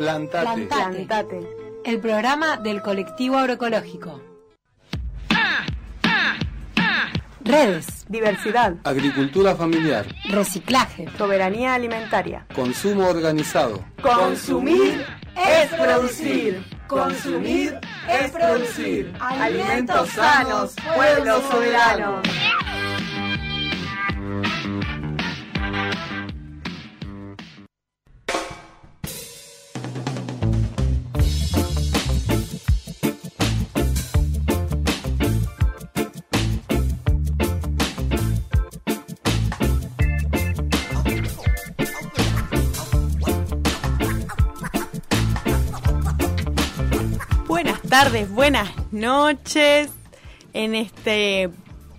Plantate. Plantate. El programa del colectivo agroecológico. Redes, diversidad, agricultura familiar, reciclaje, soberanía alimentaria, consumo organizado. Consumir es producir. Consumir es producir. Alimentos sanos, pueblo soberano. Tardes, buenas noches en este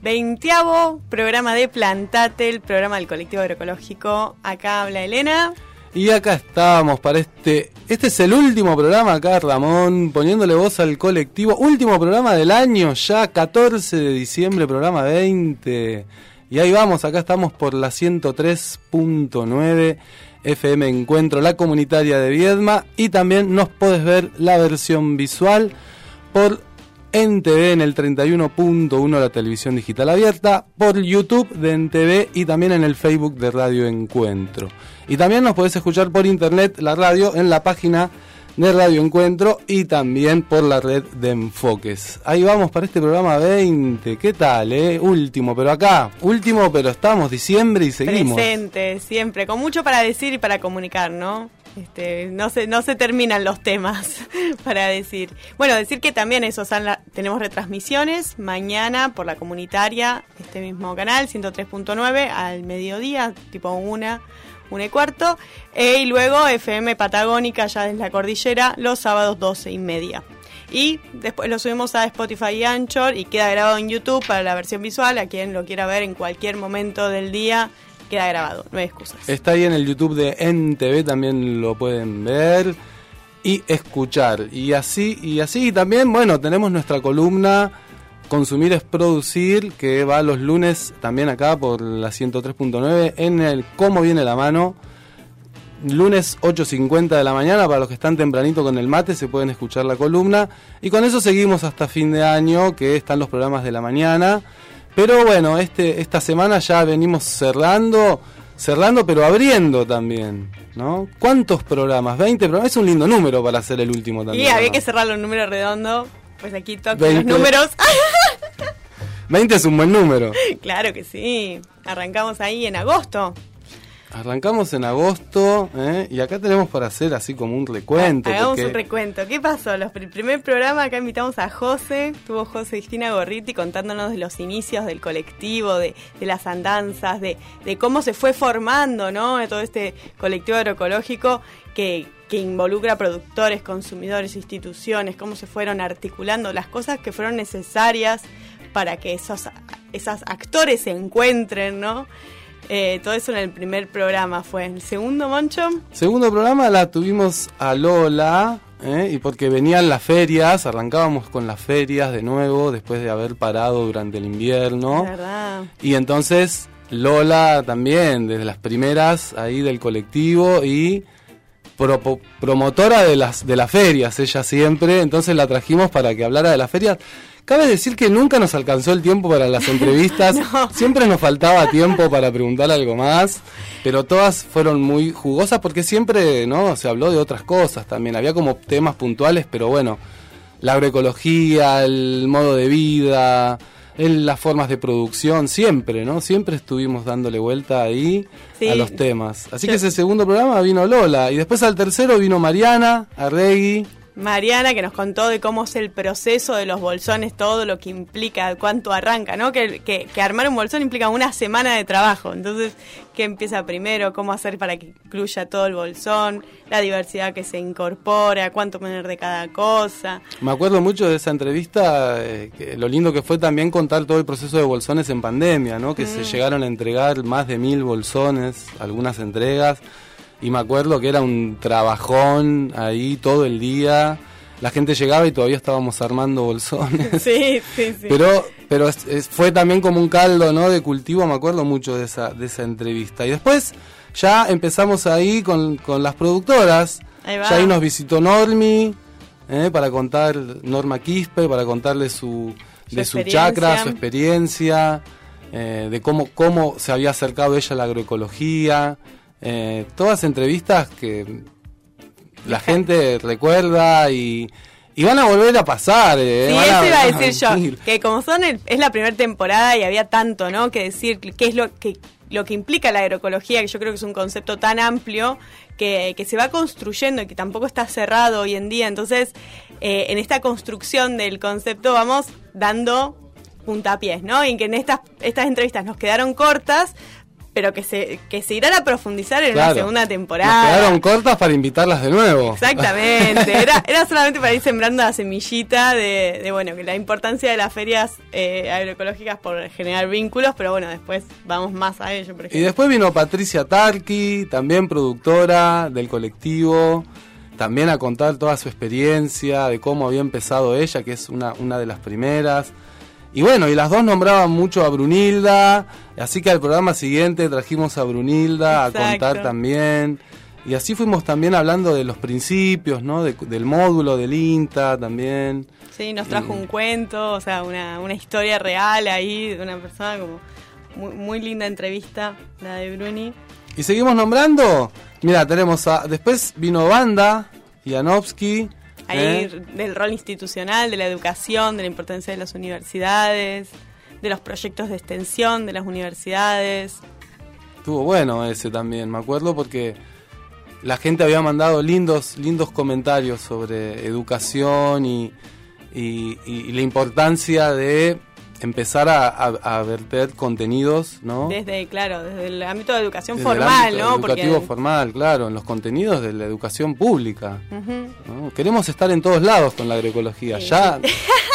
veintiavo programa de Plantate, el programa del colectivo agroecológico. Acá habla Elena. Y acá estamos para este. Este es el último programa acá, Ramón, poniéndole voz al colectivo. Último programa del año, ya 14 de diciembre, programa 20. Y ahí vamos, acá estamos por la 103.9 FM Encuentro, la comunitaria de Viedma. Y también nos podés ver la versión visual por NTV en el 31.1 la televisión digital abierta, por YouTube de NTV y también en el Facebook de Radio Encuentro. Y también nos podés escuchar por internet la radio en la página de Radio Encuentro y también por la red de enfoques. Ahí vamos para este programa 20. ¿Qué tal, eh? Último, pero acá. Último, pero estamos diciembre y seguimos. Presente, siempre. Con mucho para decir y para comunicar, ¿no? Este, no se no se terminan los temas para decir. Bueno, decir que también eso, tenemos retransmisiones mañana por la comunitaria, este mismo canal 103.9 al mediodía, tipo una una y cuarto, e, y luego FM Patagónica ya desde la cordillera los sábados 12 y media. Y después lo subimos a Spotify y Anchor y queda grabado en YouTube para la versión visual, a quien lo quiera ver en cualquier momento del día queda grabado, no hay excusas. Está ahí en el YouTube de NTV, también lo pueden ver y escuchar. Y así, y así también, bueno, tenemos nuestra columna Consumir es Producir, que va los lunes también acá por la 103.9 en el Cómo viene la mano. Lunes 8.50 de la mañana, para los que están tempranito con el mate, se pueden escuchar la columna. Y con eso seguimos hasta fin de año, que están los programas de la mañana. Pero bueno, este, esta semana ya venimos cerrando, cerrando pero abriendo también, ¿no? ¿Cuántos programas? 20 programas, es un lindo número para hacer el último también. Y había que cerrar los números redondos, pues aquí tocan los números. 20 es un buen número. Claro que sí, arrancamos ahí en agosto. Arrancamos en agosto ¿eh? y acá tenemos para hacer así como un recuento. Hagamos un recuento. ¿Qué pasó? Los, el primer programa acá invitamos a José, estuvo José Cristina Gorriti contándonos de los inicios del colectivo, de, las andanzas, de, cómo se fue formando ¿no? de todo este colectivo agroecológico que, que involucra productores, consumidores, instituciones, cómo se fueron articulando las cosas que fueron necesarias para que esos, esos actores se encuentren, ¿no? Eh, todo eso en el primer programa fue. ¿El segundo, Moncho? Segundo programa la tuvimos a Lola, ¿eh? y porque venían las ferias, arrancábamos con las ferias de nuevo después de haber parado durante el invierno. ¿Verdad? Y entonces Lola también, desde las primeras ahí del colectivo y promotora de las, de las ferias, ella siempre, entonces la trajimos para que hablara de las ferias. Cabe decir que nunca nos alcanzó el tiempo para las entrevistas, siempre nos faltaba tiempo para preguntar algo más, pero todas fueron muy jugosas porque siempre no se habló de otras cosas también, había como temas puntuales, pero bueno, la agroecología, el modo de vida, las formas de producción, siempre, ¿no? Siempre estuvimos dándole vuelta ahí a los temas. Así que ese segundo programa vino Lola y después al tercero vino Mariana, Arregui. Mariana que nos contó de cómo es el proceso de los bolsones, todo lo que implica, cuánto arranca, ¿no? Que, que, armar un bolsón implica una semana de trabajo. Entonces, ¿qué empieza primero? ¿Cómo hacer para que incluya todo el bolsón? La diversidad que se incorpora, cuánto poner de cada cosa. Me acuerdo mucho de esa entrevista, eh, lo lindo que fue también contar todo el proceso de bolsones en pandemia, ¿no? Que se mm. llegaron a entregar más de mil bolsones, algunas entregas y me acuerdo que era un trabajón ahí todo el día. La gente llegaba y todavía estábamos armando bolsones. Sí, sí, sí. Pero, pero fue también como un caldo ¿no? de cultivo, me acuerdo mucho de esa, de esa entrevista. Y después ya empezamos ahí con, con las productoras Ahí va. Ya ahí nos visitó Normi eh, para contar, Norma Quispe, para contarle su, Su de su chakra, su experiencia, eh, de cómo, cómo se había acercado ella a la agroecología. Eh, todas entrevistas que la gente recuerda y, y van a volver a pasar. eh, Sí, van eso iba a decir yo, que como son el- es la primera temporada y había tanto, ¿no? Que decir qué es lo que lo que implica la agroecología, que yo creo que es un concepto tan amplio que, que se va construyendo y que tampoco está cerrado hoy en día. Entonces, eh, en esta construcción del concepto vamos dando puntapiés, ¿no? Y que en estas estas entrevistas nos quedaron cortas, pero que se que se irán a profundizar en Claro. una segunda Nos temporada. quedaron cortas para invitarlas de nuevo. Exactamente, era, era solamente para ir sembrando la semillita de, de, bueno, que la importancia de las ferias eh, agroecológicas por generar vínculos, pero bueno, después vamos más a ello, por Y después vino Patricia Tarqui, también productora del colectivo, también a contar toda su experiencia, de cómo había empezado ella, que es una, una de las primeras. Y bueno, y las dos nombraban mucho a Brunilda, así que al programa siguiente trajimos a Brunilda a contar también. Y así fuimos también hablando de los principios, ¿no? De- del módulo del INTA también. Sí, nos trajo un cuento, o sea, una, una historia real ahí de una persona como muy, muy linda entrevista, la de Bruni. Y seguimos nombrando. Mira, tenemos a. Después vino Banda, Janowski. Ahí ¿eh? del rol institucional, de la educación, de la importancia de las universidades, de los proyectos de extensión de las universidades. Estuvo bueno ese también, me acuerdo porque la gente había mandado lindos, lindos comentarios sobre educación y, y- y la importancia de empezar a, a- a verter contenidos, ¿no? Desde, claro, desde el ámbito de educación Desde el formal, ámbito ¿no? Educativo formal, claro, en los contenidos de la educación pública. Queremos estar en todos lados con la agroecología. Sí. Ya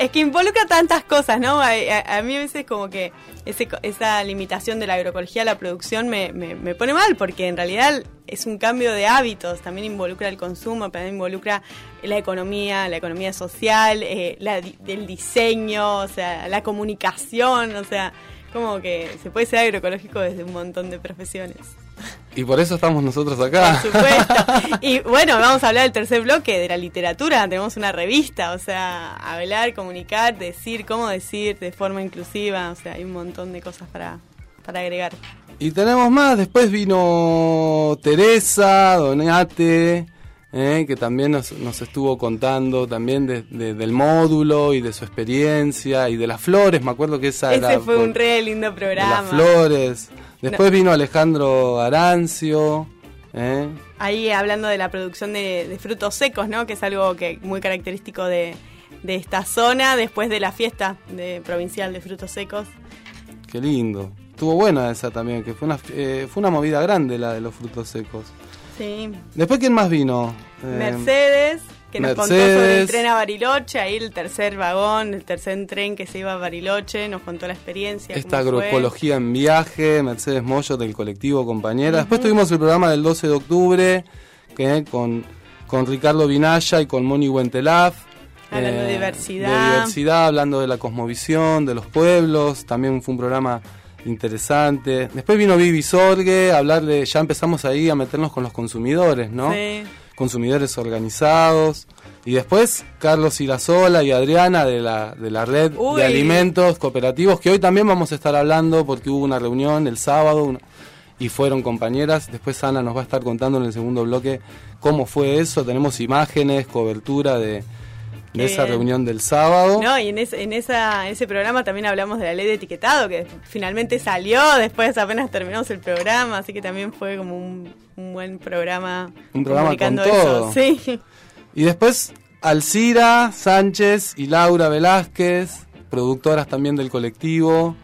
Es que involucra tantas cosas, ¿no? A, a- a mí a veces como que ese esa limitación de la agroecología a la producción me, me- me pone mal, porque en realidad es un cambio de hábitos, también involucra el consumo, también involucra la economía, la economía social, eh, la el diseño, o sea, la comunicación, o sea, como que se puede ser agroecológico desde un montón de profesiones. Y por eso estamos nosotros acá. Por supuesto. Y bueno, vamos a hablar del tercer bloque de la literatura. Tenemos una revista, o sea, hablar, comunicar, decir, cómo decir de forma inclusiva. O sea, hay un montón de cosas para, para agregar. Y tenemos más, después vino Teresa, Donate, eh, que también nos, nos estuvo contando también de- de- del módulo y de su experiencia y de las flores, me acuerdo que esa era Ese fue por- un re lindo de programa. las flores. Después vino Alejandro Arancio, eh, Ahí hablando de la producción de, de frutos secos, ¿no? Que es algo que muy característico de, de esta zona después de la fiesta de, provincial de frutos secos. qué lindo. Estuvo buena esa también, que fue una, eh, fue una movida grande la de los frutos secos. Sí. Después, ¿quién más vino? Eh, Mercedes, que nos contó sobre Mercedes. el tren a Bariloche, ahí el tercer vagón, el tercer tren que se iba a Bariloche, nos contó la experiencia. Esta agroecología en viaje, Mercedes Moyo del colectivo Compañera. Después tuvimos el programa del 12 de octubre que, con, con Ricardo Vinaya y con Moni Huentelaf. Hablando de diversidad. De diversidad, hablando de la cosmovisión, de los pueblos. También fue un programa interesante. Después vino Vivi Sorge a hablarle, ya empezamos ahí a meternos con los consumidores, ¿no? Sí. Consumidores organizados. Y después Carlos Irazola y Adriana de la, de la red Uy. de alimentos cooperativos, que hoy también vamos a estar hablando porque hubo una reunión el sábado una- y fueron compañeras. Después Ana nos va a estar contando en el segundo bloque cómo fue eso. Tenemos imágenes, cobertura de, de esa bien. reunión del sábado. No, y en, ese, en esa, ese programa también hablamos de la ley de etiquetado, que finalmente salió, después apenas terminamos el programa, así que también fue como un, un buen programa. Un programa con comunicando todo. eso. Sí. Y después Alcira Sánchez y Laura Velázquez, productoras también del colectivo.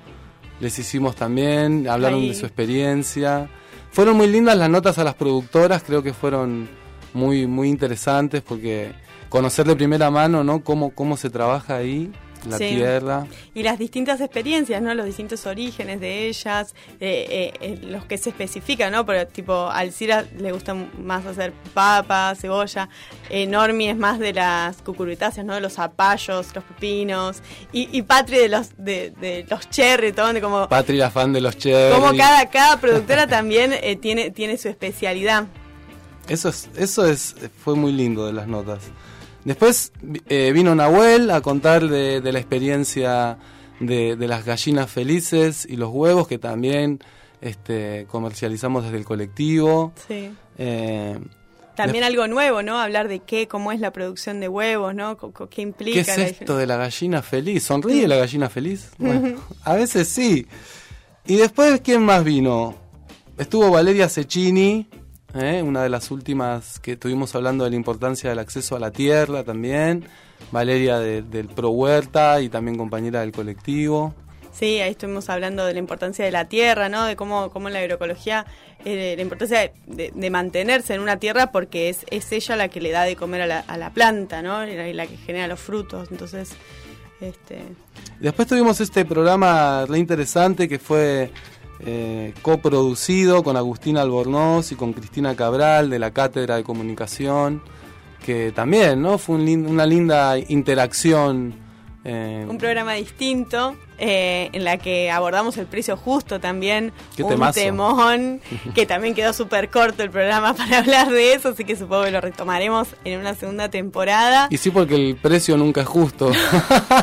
Les hicimos también, hablaron Ahí. de su experiencia. Fueron muy lindas las notas a las productoras, creo que fueron muy muy interesantes porque conocer de primera mano, ¿no? Cómo cómo se trabaja ahí la Sí. tierra. Y las distintas experiencias, ¿no? Los distintos orígenes de ellas, eh, eh, eh, los que se especifican, ¿no? Pero tipo, a Alcira le gusta más hacer papa, cebolla, eh, Normi es más de las cucurutáceas, ¿no? De los zapallos, los pepinos, y, y Patri de los de, de los cherry, todo, de como, Patri, la fan de los cherry. como cada, cada productora también eh, tiene, tiene su especialidad. Eso es, eso es, fue muy lindo de las notas. Después eh, vino Nahuel a contar de, de la experiencia de, de, las gallinas felices y los huevos que también este, comercializamos desde el colectivo. Sí. Eh, también algo nuevo, ¿no? Hablar de qué, cómo es la producción de huevos, ¿no? ¿Qué implica? ¿Qué es esto de la gallina feliz? ¿Sonríe la gallina feliz? Bueno, a veces sí. Y después, ¿quién más vino? Estuvo Valeria Cecchini, ¿eh? una de las últimas que estuvimos hablando de la importancia del acceso a la tierra también. Valeria del Pro Huerta y también compañera del colectivo. Sí, ahí estuvimos hablando de la importancia de la tierra, ¿no? De cómo, cómo la agroecología, eh, la importancia de, de, mantenerse en una tierra porque es, es ella la que le da de comer a la, a la planta, ¿no? Y la, la, que genera los frutos. Entonces, este... Después tuvimos este programa re interesante que fue eh, coproducido con Agustín Albornoz y con Cristina Cabral de la Cátedra de Comunicación, que también, ¿no? Fue un, una linda interacción. Eh, un programa distinto eh, en la que abordamos el precio justo también. Qué un temazo. temón, que también quedó súper corto el programa para hablar de eso, así que supongo que lo retomaremos en una segunda temporada. Y sí, porque el precio nunca es justo.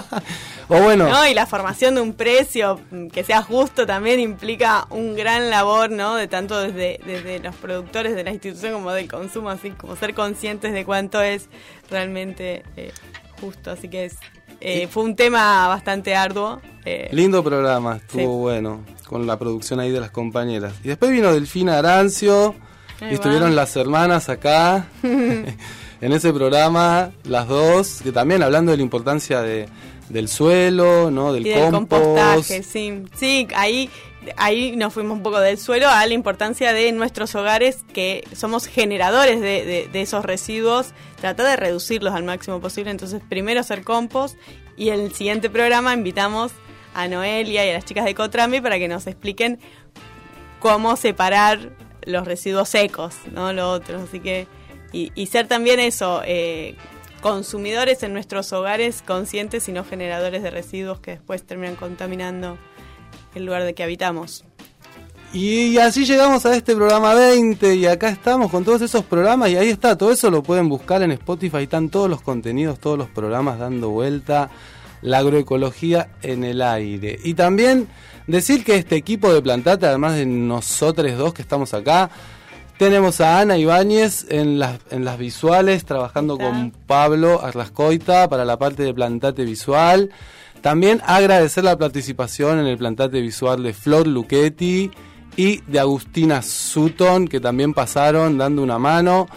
o bueno. No, y la formación de un precio que sea justo también implica un gran labor, ¿no? De tanto desde, desde los productores de la institución como del consumo, así como ser conscientes de cuánto es realmente eh, justo. Así que es, eh, fue un tema bastante arduo. Eh, Lindo programa, estuvo sí. bueno, con la producción ahí de las compañeras. Y después vino Delfina Arancio, y estuvieron las hermanas acá, en ese programa, las dos, que también hablando de la importancia de, del suelo, ¿no? del, y del compost. compostaje, sí. Sí, ahí, ahí nos fuimos un poco del suelo a la importancia de nuestros hogares, que somos generadores de, de, de esos residuos, tratar de reducirlos al máximo posible. Entonces, primero hacer compost y en el siguiente programa invitamos a Noelia y a las chicas de Cotrambi para que nos expliquen cómo separar los residuos secos, ¿no? Lo otro. Así que, y, y ser también eso, eh, consumidores en nuestros hogares conscientes y no generadores de residuos que después terminan contaminando el lugar de que habitamos. Y así llegamos a este programa 20 y acá estamos con todos esos programas y ahí está, todo eso lo pueden buscar en Spotify, están todos los contenidos, todos los programas dando vuelta, la agroecología en el aire. Y también decir que este equipo de Plantate, además de nosotros dos que estamos acá, tenemos a Ana Ibáñez en las, en las visuales, trabajando con Pablo Arlascoita para la parte de Plantate Visual. También agradecer la participación en el Plantate Visual de Flor Luchetti y de Agustina Sutton, que también pasaron dando una mano.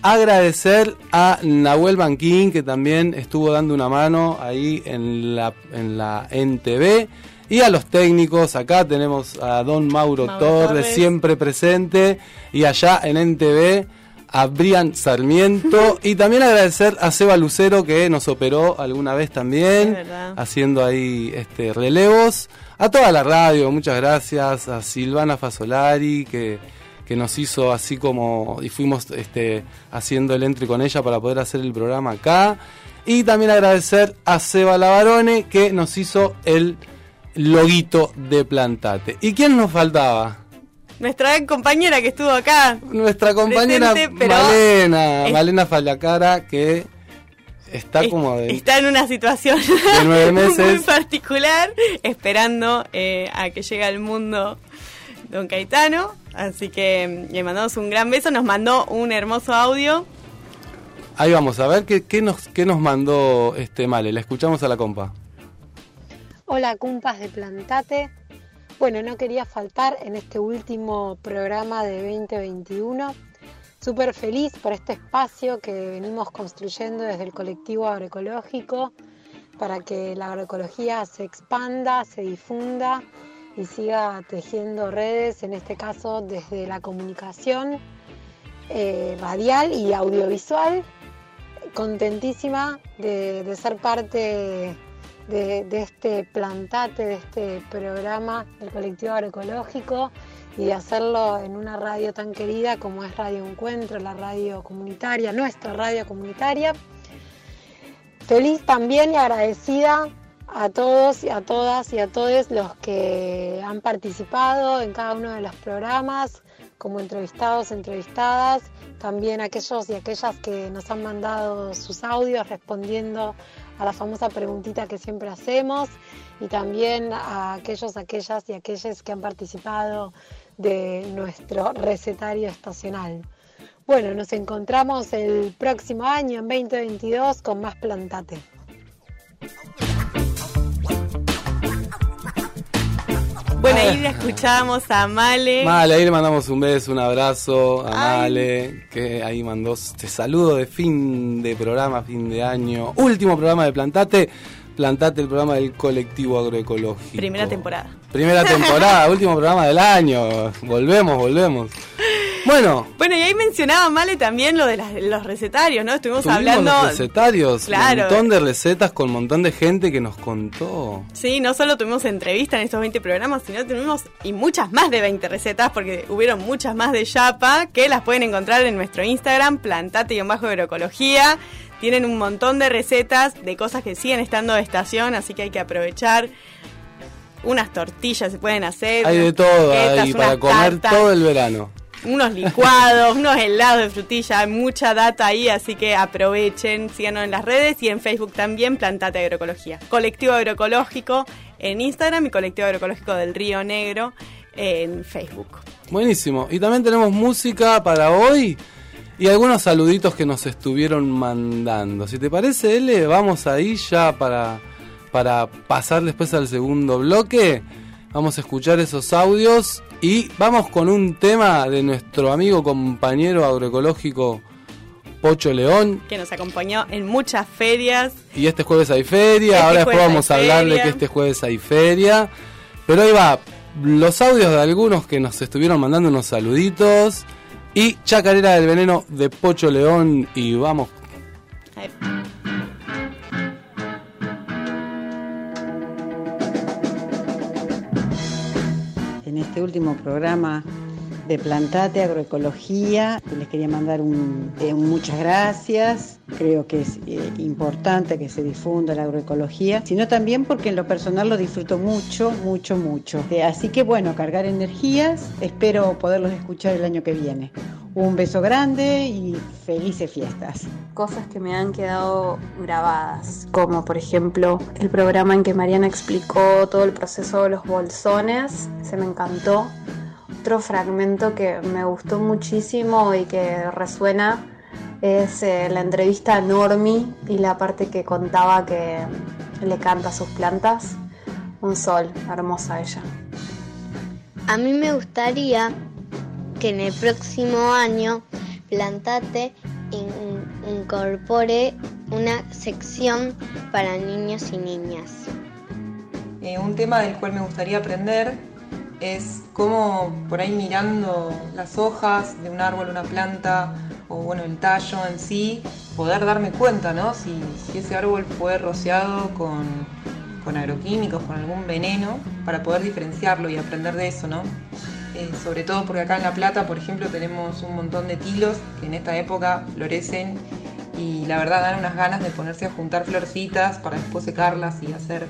Agradecer a Nahuel Banquín, que también estuvo dando una mano ahí en la, en la NTV. Y a los técnicos, acá tenemos a don Mauro, Mauro Torres, Torres. siempre presente. Y allá en NTV a Brian Sarmiento. y también agradecer a Seba Lucero, que nos operó alguna vez también, haciendo ahí este relevos. A toda la radio, muchas gracias. A Silvana Fasolari, que, que nos hizo así como. y fuimos este, haciendo el entre con ella para poder hacer el programa acá. Y también agradecer a Seba Lavarone, que nos hizo el loguito de Plantate. ¿Y quién nos faltaba? Nuestra compañera que estuvo acá. Nuestra compañera Presente, Malena, es- Malena Fallacara, que está es- como de... Está en una situación nueve muy particular, esperando eh, a que llegue al mundo Don Caetano. Así que mm, le mandamos un gran beso. Nos mandó un hermoso audio. Ahí vamos a ver qué, qué nos, qué nos mandó este Male. La escuchamos a la compa. Hola, cumpas de Plantate. Bueno, no quería faltar en este último programa de 2021. Súper feliz por este espacio que venimos construyendo desde el colectivo agroecológico para que la agroecología se expanda, se difunda y siga tejiendo redes, en este caso desde la comunicación eh, radial y audiovisual. Contentísima de, de ser parte de, este plantate, de este programa del colectivo agroecológico y de hacerlo en una radio tan querida como es Radio Encuentro, la radio comunitaria, nuestra radio comunitaria. Feliz también y agradecida a todos y a todas y a todos los que han participado en cada uno de los programas, como entrevistados, entrevistadas, también aquellos y aquellas que nos han mandado sus audios respondiendo a la famosa preguntita que siempre hacemos y también a aquellos, aquellas y aquellas que han participado de nuestro recetario estacional. Bueno, nos encontramos el próximo año, en 2022, con más Plantate. Bueno, ahí le escuchamos a Male. Male, ahí le mandamos un beso, un abrazo a Male, que ahí mandó este saludo de fin de programa, fin de año. Último programa de Plantate. Plantate el programa del colectivo agroecológico. Primera temporada. Primera temporada, último programa del año. Volvemos, volvemos. Bueno. Bueno, y ahí mencionaba Male también lo de los recetarios, ¿no? Estuvimos hablando. Los recetarios, claro. un montón de recetas con un montón de gente que nos contó. Sí, no solo tuvimos entrevista en estos 20 programas, sino tuvimos y muchas más de 20 recetas, porque hubieron muchas más de Yapa que las pueden encontrar en nuestro Instagram, plantate-agroecología. Tienen un montón de recetas de cosas que siguen estando de estación, así que hay que aprovechar unas tortillas se pueden hacer. Hay de todo ahí para comer todo el verano unos licuados, unos helados de frutilla, hay mucha data ahí, así que aprovechen, síganos en las redes y en Facebook también, Plantate Agroecología. Colectivo Agroecológico en Instagram y Colectivo Agroecológico del Río Negro en Facebook. Buenísimo. Y también tenemos música para hoy y algunos saluditos que nos estuvieron mandando. Si te parece, L, vamos ahí ya para, para pasar después al segundo bloque. Vamos a escuchar esos audios y vamos con un tema de nuestro amigo compañero agroecológico Pocho León. Que nos acompañó en muchas ferias. Y este jueves hay feria, este ahora después vamos a hablarle que este jueves hay feria. Pero ahí va, los audios de algunos que nos estuvieron mandando unos saluditos. Y Chacarera del Veneno de Pocho León. Y vamos. Este último programa de Plantate Agroecología. Les quería mandar un, eh, muchas gracias. Creo que es eh, importante que se difunda la agroecología, sino también porque en lo personal lo disfruto mucho, mucho, mucho. Eh, así que bueno, cargar energías. Espero poderlos escuchar el año que viene. Un beso grande y felices fiestas. Cosas que me han quedado grabadas, como por ejemplo el programa en que Mariana explicó todo el proceso de los bolsones, se me encantó. Otro fragmento que me gustó muchísimo y que resuena es eh, la entrevista a Normi y la parte que contaba que le canta a sus plantas. Un sol, hermosa ella. A mí me gustaría que en el próximo año Plantate incorpore una sección para niños y niñas. Eh, un tema del cual me gustaría aprender es cómo por ahí mirando las hojas de un árbol, una planta o bueno el tallo en sí, poder darme cuenta, ¿no? Si, ese árbol fue rociado con, con agroquímicos, con algún veneno, para poder diferenciarlo y aprender de eso, ¿no? Eh, sobre todo porque acá en La Plata, por ejemplo, tenemos un montón de tilos que en esta época florecen y la verdad dan unas ganas de ponerse a juntar florcitas para después secarlas y hacer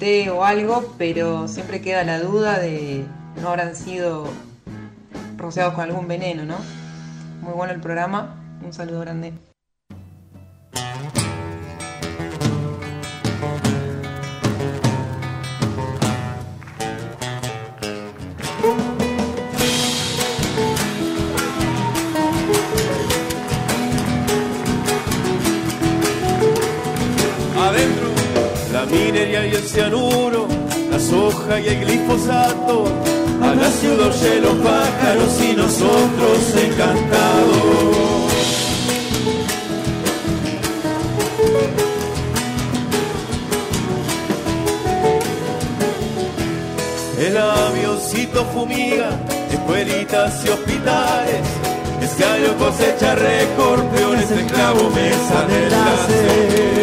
té o algo, pero siempre queda la duda de no habrán sido rociados con algún veneno, ¿no? Muy bueno el programa, un saludo grande. El cianuro, la soja y el glifosato, a la ciudad y los pájaros y nosotros encantados. El avioncito fumiga escuelitas y hospitales. Este año cosecha récord, peones, esclavo, mesa de enlace.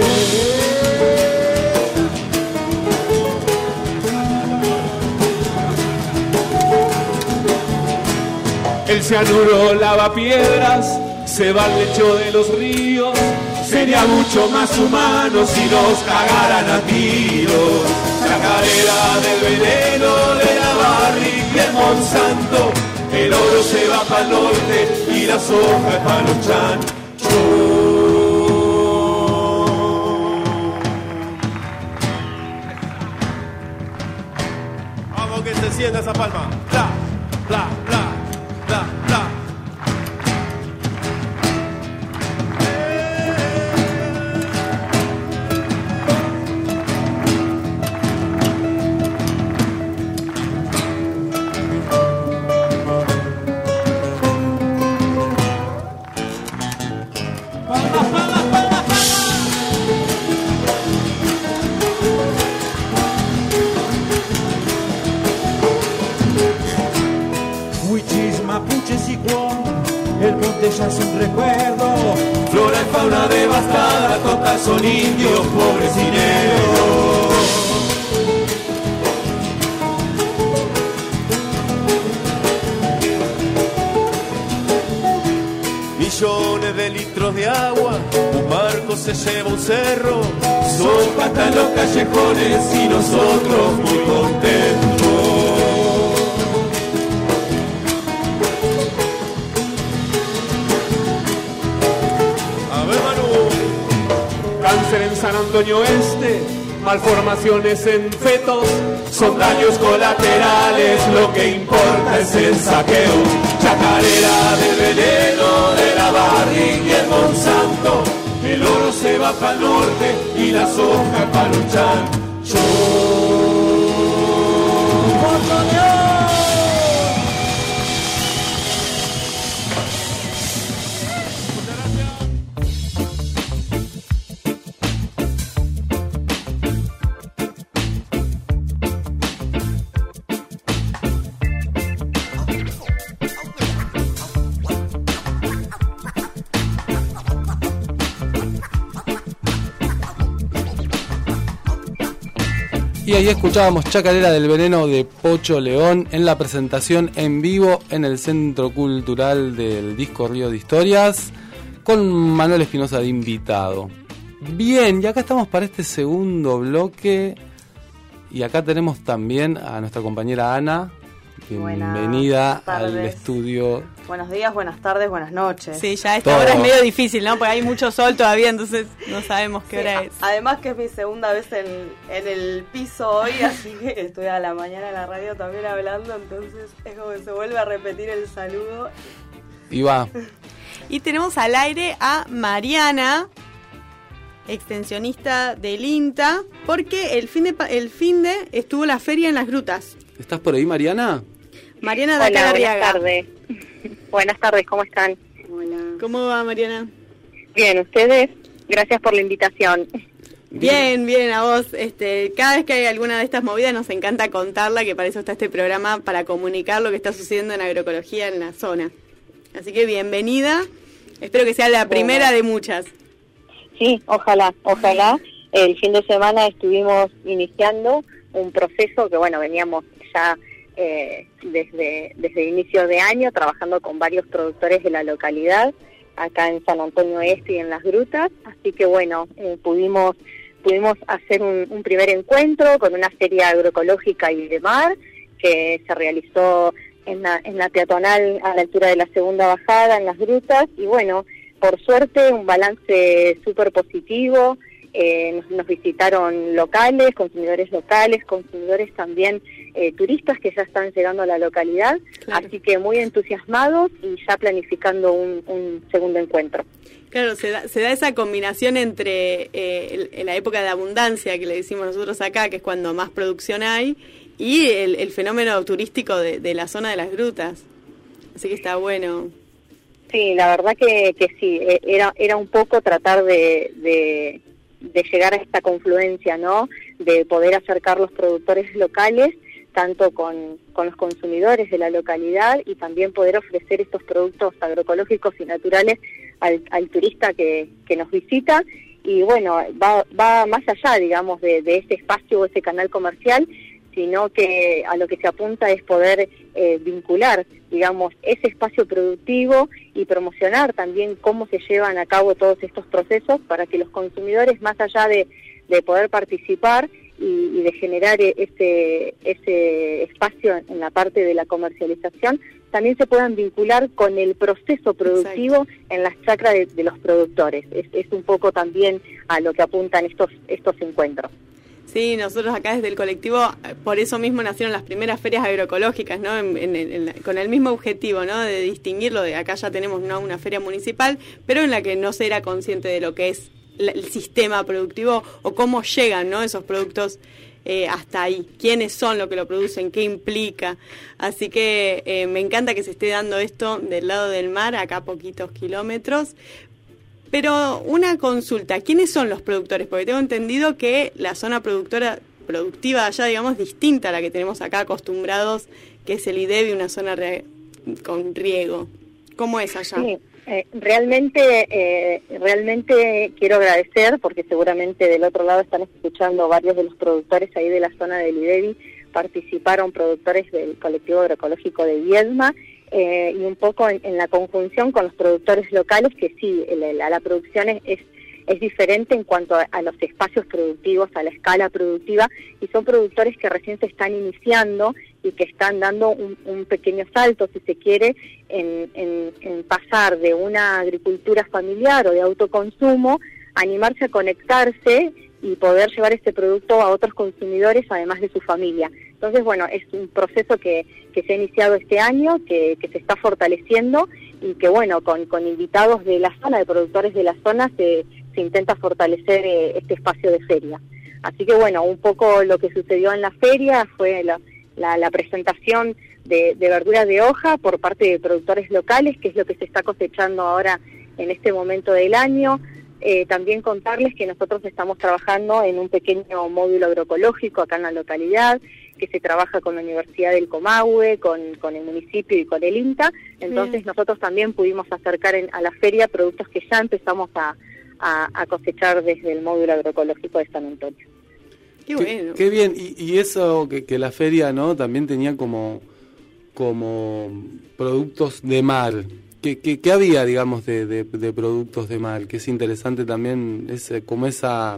El cianuro lava piedras, se va al lecho de los ríos. Sería mucho más humano si nos cagaran a tiros. La cadera del veneno de la barriga de Monsanto el oro se va para el norte y la soja es para los chanchos. Que se sienta esa palma. Bla, bla, Este, malformaciones en fetos, son daños colaterales, lo que importa es el saqueo. Chacarera del veneno, de la barriga y el Monsanto, el oro se va para el norte y la soja para luchar. Y ahí escuchábamos Chacarera del Veneno de Pocho León en la presentación en vivo en el Centro Cultural del Disco Río de Historias con Manuel Espinosa de invitado. Bien, y acá estamos para este segundo bloque y acá tenemos también a nuestra compañera Ana. Bienvenida al estudio. Buenos días, buenas tardes, buenas noches. Sí, ya esta Todo. hora es medio difícil, ¿no? Porque hay mucho sol todavía, entonces no sabemos qué Sí, hora es. Además que es mi segunda vez en, en el piso hoy, así que estoy a la mañana en la radio también hablando, entonces es como que se vuelve a repetir el saludo. Y va. Y tenemos al aire a Mariana, extensionista del INTA, porque el fin de, el fin de estuvo la feria en las grutas. ¿Estás por ahí, Mariana? Mariana de Hola, buenas tardes. Buenas tardes, ¿cómo están? ¿Cómo va, Mariana? Bien, ustedes, gracias por la invitación. Bien, bien, a vos. Este, cada vez que hay alguna de estas movidas nos encanta contarla, que para eso está este programa, para comunicar lo que está sucediendo en agroecología en la zona. Así que bienvenida. Espero que sea la primera de muchas. Sí, ojalá, ojalá. El fin de semana estuvimos iniciando un proceso que, bueno, veníamos ya eh, desde, desde inicio de año trabajando con varios productores de la localidad, acá en San Antonio Este y en Las Grutas. Así que, bueno, eh, pudimos pudimos hacer un, primer encuentro con una feria agroecológica y de mar que se realizó en la, en la peatonal a la altura de la segunda bajada en las grutas y bueno, por suerte un balance súper positivo, eh, nos visitaron locales, consumidores locales, consumidores también eh, turistas que ya están llegando a la localidad, así que muy entusiasmados y ya planificando un, un segundo encuentro. Claro, se da, se da esa combinación entre eh, el- la época de abundancia que le decimos nosotros acá, que es cuando más producción hay, y el, el fenómeno turístico de, de la zona de las grutas. Así que está bueno. Sí, la verdad que, que sí, eh, era, era un poco tratar de, de, de llegar a esta confluencia, ¿no? De poder acercar los productores locales, tanto con, con los consumidores de la localidad y también poder ofrecer estos productos agroecológicos y naturales al, turista que, que nos visita. Y bueno, va, va más allá, digamos, de, de ese espacio o ese canal comercial, sino que a lo que se apunta es poder eh, vincular, digamos, ese espacio productivo y promocionar también cómo se llevan a cabo todos estos procesos para que los consumidores, más allá de, de poder participar, y, y de generar ese, ese espacio en la parte de la comercialización, también se puedan vincular con el proceso productivo en las chacras de, de los productores. Es, es un poco también a lo que apuntan estos, estos encuentros. Sí, nosotros acá desde el colectivo, eh, por eso mismo nacieron las primeras ferias agroecológicas, ¿no? En- en- en con el mismo objetivo, ¿no? De distinguirlo de acá ya tenemos ¿no? una feria municipal, pero en la que no se era consciente de lo que es el sistema productivo o cómo llegan. Esos productos eh, hasta ahí, quiénes son los que lo producen, qué implica. Así que eh, me encanta que se esté dando esto del lado del mar, acá a poquitos kilómetros, pero una consulta, ¿quiénes son los productores? Porque tengo entendido que la zona productora productiva allá, digamos, distinta a la que tenemos acá acostumbrados, que es el IDEBI, una zona con riego. ¿Cómo es allá? Eh, realmente, eh, realmente quiero agradecer porque seguramente del otro lado están escuchando varios de los productores ahí de la zona del IDEBI, participaron productores del colectivo agroecológico de Viedma eh, y un poco en, en la conjunción con los productores locales que sí, la, la producción es, es es diferente en cuanto a, a los espacios productivos, a la escala productiva, y son productores que recién se están iniciando y que están dando un, pequeño salto, si se quiere, en, en- pasar de una agricultura familiar o de autoconsumo, animarse a conectarse y poder llevar este producto a otros consumidores, además de su familia. Entonces, bueno, es un proceso que, que se ha iniciado este año, que, que se está fortaleciendo y que, bueno, con, con invitados de la zona, de productores de la zona, se, se intenta fortalecer eh, este espacio de feria. Así que, bueno, un poco lo que sucedió en la feria fue la, la, la presentación de, de verduras de hoja por parte de productores locales, que es lo que se está cosechando ahora en este momento del año. Eh, también contarles que nosotros estamos trabajando en un pequeño módulo agroecológico acá en la localidad, que se trabaja con la Universidad del Comahue, con, con el municipio y con el INTA. Entonces Bien. nosotros también pudimos acercar en- a la feria productos que ya empezamos a, a- a cosechar desde el módulo agroecológico de San Antonio. Qué bueno. Qué bien, y, y eso que, que la feria no también tenía como, como productos de mar. ¿Qué, qué, qué había, digamos, de, de, de productos de mar? Que es interesante también, ese, como esa,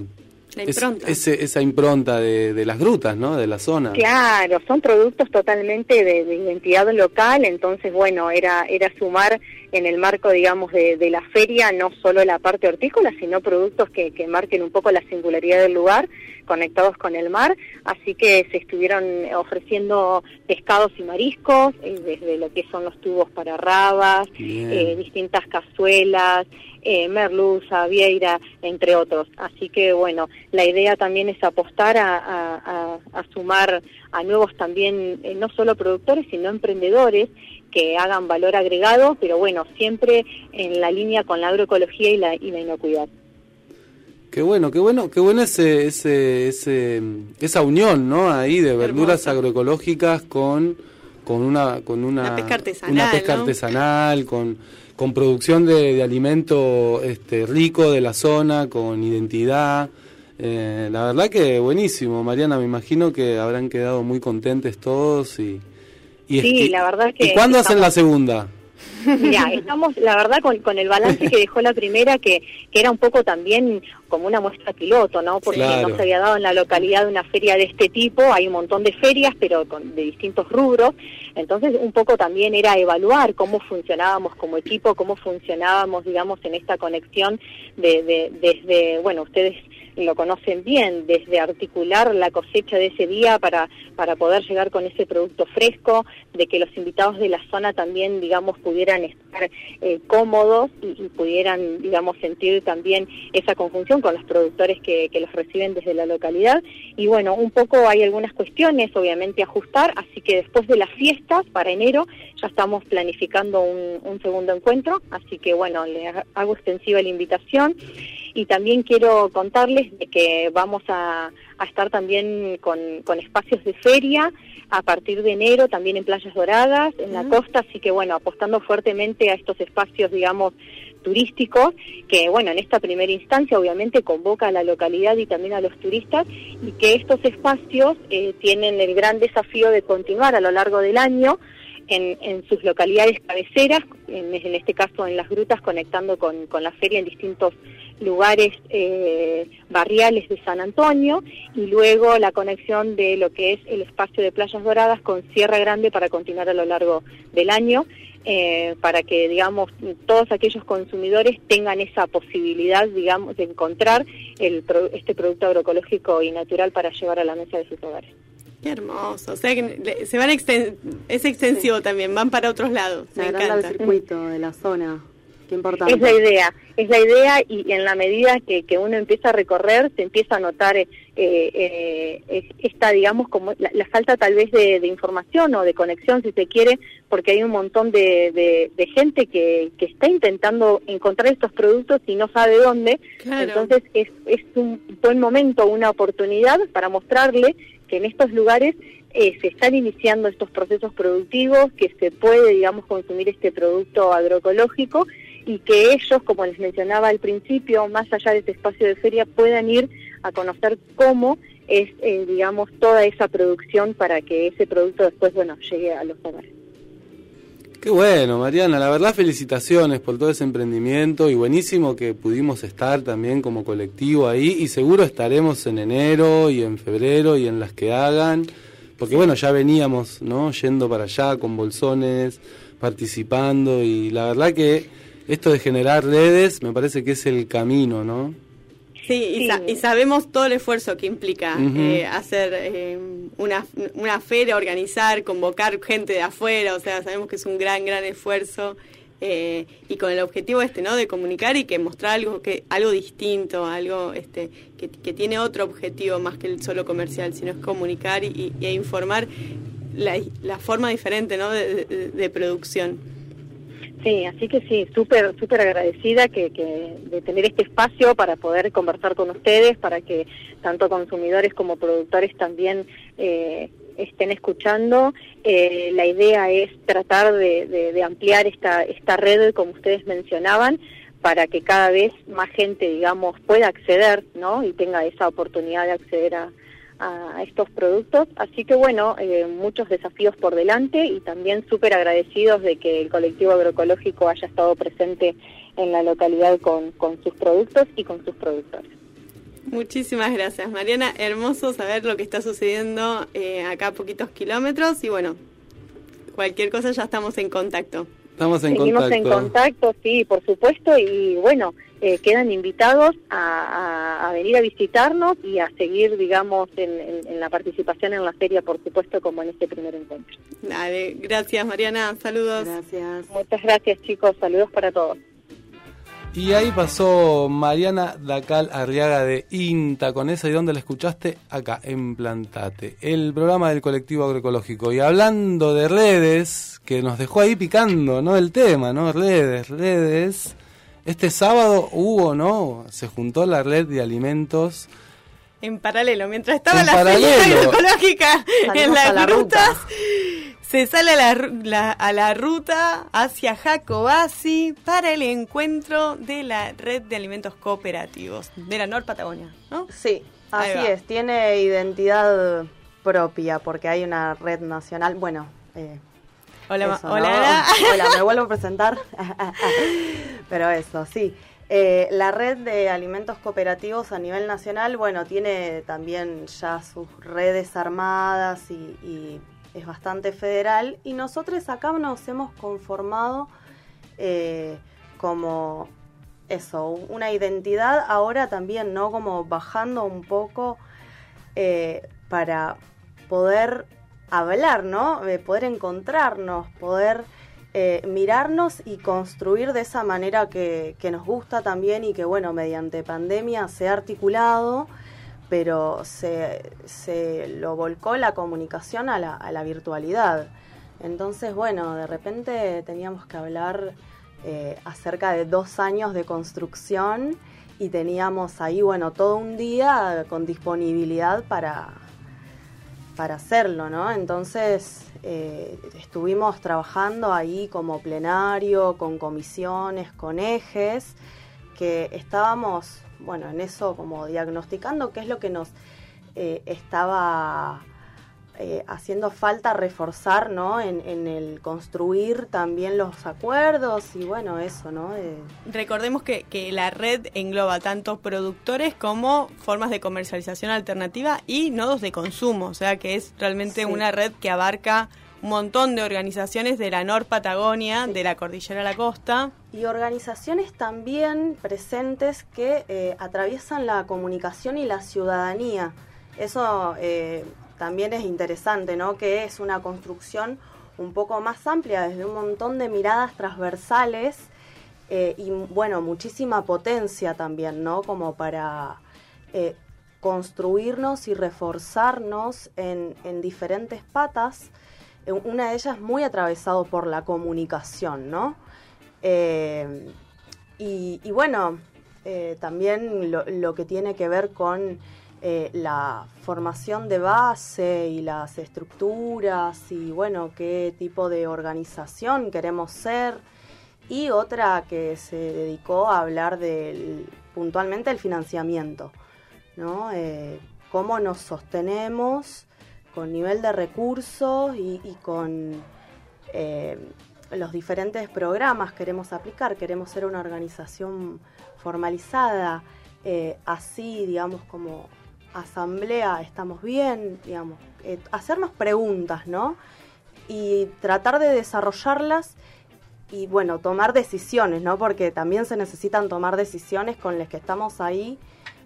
La es- impronta. ese- esa impronta de, de las grutas, ¿no? De la zona. Claro, son productos totalmente de, de identidad local, entonces bueno, era era sumar en el marco, digamos, de, de la feria no solo la parte hortícola, sino productos que, que marquen un poco la singularidad del lugar, conectados con el mar, así que se estuvieron ofreciendo pescados y mariscos, eh, desde lo que son los tubos para rabas, eh, distintas cazuelas, eh, merluza, vieira, entre otros. Así que bueno, la idea también es apostar a, a- a- a sumar a nuevos también, eh, no solo productores, sino emprendedores que hagan valor agregado, pero bueno, siempre en la línea con la agroecología y la, y la inocuidad. Qué bueno, qué bueno, qué bueno ese, ese, ese, esa unión, ¿no? Ahí de verduras agroecológicas con, con una, con una, Una pesca artesanal, una pesca ¿no? artesanal, con, con producción de, de alimento este, rico de la zona, con identidad. Eh, la verdad que buenísimo, Mariana. Me imagino que habrán quedado muy contentes todos y. y Sí, la verdad que ¿Y cuándo hacen la segunda? Mira, estamos, la verdad, con, con el balance que dejó la primera, que, que era un poco también como una muestra piloto, ¿no? Porque Claro. no se había dado en la localidad una feria de este tipo, hay un montón de ferias, pero con, de distintos rubros, entonces un poco también era evaluar cómo funcionábamos como equipo, cómo funcionábamos, digamos, en esta conexión de, de- desde, bueno, ustedes lo conocen bien, desde articular la cosecha de ese día para, para poder llegar con ese producto fresco, de que los invitados de la zona también, digamos, pudieran estar eh, cómodos y, pudieran, digamos, sentir también esa conjunción con los productores que, que los reciben desde la localidad. Y bueno, un poco hay algunas cuestiones, obviamente, ajustar, así que después de las fiestas, para enero, ya estamos planificando un, un segundo encuentro, así que bueno, le ha- hago extensiva la invitación y también quiero contarles de que vamos a, a estar también con, con espacios de feria a partir de enero, también en Playas Doradas, en la costa, así que bueno, apostando fuertemente a estos espacios, digamos, turísticos, que bueno, en esta primera instancia obviamente convoca a la localidad y también a los turistas, y que estos espacios eh, tienen el gran desafío de continuar a lo largo del año en, en sus localidades cabeceras, en, en este caso en las grutas, conectando con, con la feria en distintos lugares eh, barriales de San Antonio y luego la conexión de lo que es el espacio de Playas Doradas con Sierra Grande para continuar a lo largo del año. Eh, para que, digamos, todos aquellos consumidores tengan esa posibilidad, digamos, de encontrar el, este producto agroecológico y natural para llevar a la mesa de sus hogares. Qué hermoso. O sea que se van es extensivo también, van para otros lados. Se agranda el circuito de la zona. Qué importante. Es la idea, es la idea y en la medida que, que uno empieza a recorrer, se empieza a notar eh, eh, esta, digamos, como la, falta tal vez de, información o de conexión, si se quiere, porque hay un montón de, de, gente que, que está intentando encontrar estos productos y no sabe dónde. Entonces es, es un buen momento, una oportunidad para mostrarle que en estos lugares eh, se están iniciando estos procesos productivos, que se puede, digamos, consumir este producto agroecológico y que ellos, como les mencionaba al principio, más allá de este espacio de feria, puedan ir a conocer cómo es, eh, digamos, toda esa producción para que ese producto después, bueno, llegue a los hogares. Qué bueno, Mariana, la verdad felicitaciones por todo ese emprendimiento y buenísimo que pudimos estar también como colectivo ahí y seguro estaremos en enero y en febrero y en las que hagan, porque bueno, ya veníamos, ¿no? Yendo para allá con bolsones, participando y la verdad que esto de generar redes me parece que es el camino, ¿no? Sí, y, sabemos todo el esfuerzo que implica eh, hacer eh, una, una feria, organizar, convocar gente de afuera, o sea, sabemos que es un gran, gran esfuerzo eh, y con el objetivo este, ¿no? De comunicar y que mostrar algo que algo distinto, algo este que, tiene otro objetivo más que el solo comercial, sino es comunicar y, e informar la, la, forma diferente, ¿no? de producción. Sí, así que sí, súper súper agradecida que, de tener este espacio para poder conversar con ustedes, para que tanto consumidores como productores también eh, estén escuchando. Eh, la idea es tratar de, ampliar esta, esta red, como ustedes mencionaban, para que cada vez más gente, digamos, pueda acceder, ¿no? Y tenga esa oportunidad de acceder a, a estos productos. Así que bueno, eh, muchos desafíos por delante y también súper agradecidos de que el colectivo agroecológico haya estado presente en la localidad con, con sus productos y con sus productores. Muchísimas gracias, Mariana. Hermoso saber lo que está sucediendo eh, acá a poquitos kilómetros y bueno, cualquier cosa ya estamos en contacto. Estamos en Seguimos en contacto, sí, por supuesto, y bueno, eh, quedan invitados a, venir a visitarnos y a seguir, digamos, en, la participación en la feria, por supuesto, como en este primer encuentro. Dale, gracias Mariana, saludos. Gracias. Muchas gracias chicos, saludos para todos. Y ahí pasó Mariana Dacal Arriaga de INTA con esa y dónde la escuchaste acá en Plantate, el programa del colectivo agroecológico. Y hablando de redes, que nos dejó ahí picando, ¿no? El tema, ¿no? Redes, redes. Este sábado hubo, ¿no? Se juntó la red de alimentos. En paralelo, mientras estaba la feria agroecológica en las rutas, se sale a la, a la ruta hacia Jacobasi para el encuentro de la red de alimentos cooperativos de la Nor Patagonia, ¿no? Sí, así es, tiene identidad propia porque hay una red nacional, bueno, eh, Hola, hola, hola, me vuelvo a presentar. Pero eso, sí. Eh, la red de alimentos cooperativos a nivel nacional, bueno, tiene también ya sus redes armadas y, es bastante federal. Y nosotros acá nos hemos conformado eh, como eso, una identidad ahora también, ¿no? Como bajando un poco eh, para poder hablar, ¿no? De poder encontrarnos, poder eh, mirarnos y construir de esa manera que, nos gusta también y que, bueno, mediante pandemia se ha articulado, pero se, se lo volcó la comunicación a la, a la, virtualidad. Entonces, bueno, de repente teníamos que hablar eh, acerca de dos años de construcción y teníamos ahí, bueno, todo un día con disponibilidad para, para hacerlo, ¿no? Entonces eh, estuvimos trabajando ahí como plenario, con comisiones, con ejes, que estábamos, bueno, en eso como diagnosticando qué es lo que nos eh, estaba eh, haciendo falta reforzar, ¿no? En, en, el construir también los acuerdos y bueno, eso, ¿no? Eh, Recordemos que, que, la red engloba tanto productores como formas de comercialización alternativa y nodos de consumo, o sea que es realmente sí. una red que abarca un montón de organizaciones de la Nor Patagonia, sí. de la cordillera a la costa. Y organizaciones también presentes que eh, atraviesan la comunicación y la ciudadanía. Eso también es interesante, ¿no? Que es una construcción un poco más amplia, desde un montón de miradas transversales eh, y, bueno, muchísima potencia también, ¿no? Como para eh, construirnos y reforzarnos en, en, diferentes patas. Eh, una de ellas muy atravesado por la comunicación, ¿no? Y, bueno, también lo que tiene que ver con eh, la formación de base y las estructuras y bueno, qué tipo de organización queremos ser. Y otra que se dedicó a hablar del, puntualmente del financiamiento, ¿no? Eh, cómo nos sostenemos con nivel de recursos y, con eh, los diferentes programas queremos aplicar, queremos ser una organización formalizada, así, digamos, como asamblea estamos bien, digamos, eh, hacernos preguntas, ¿no? Y tratar de desarrollarlas y, bueno, tomar decisiones, ¿no? Porque también se necesitan tomar decisiones con las que estamos ahí.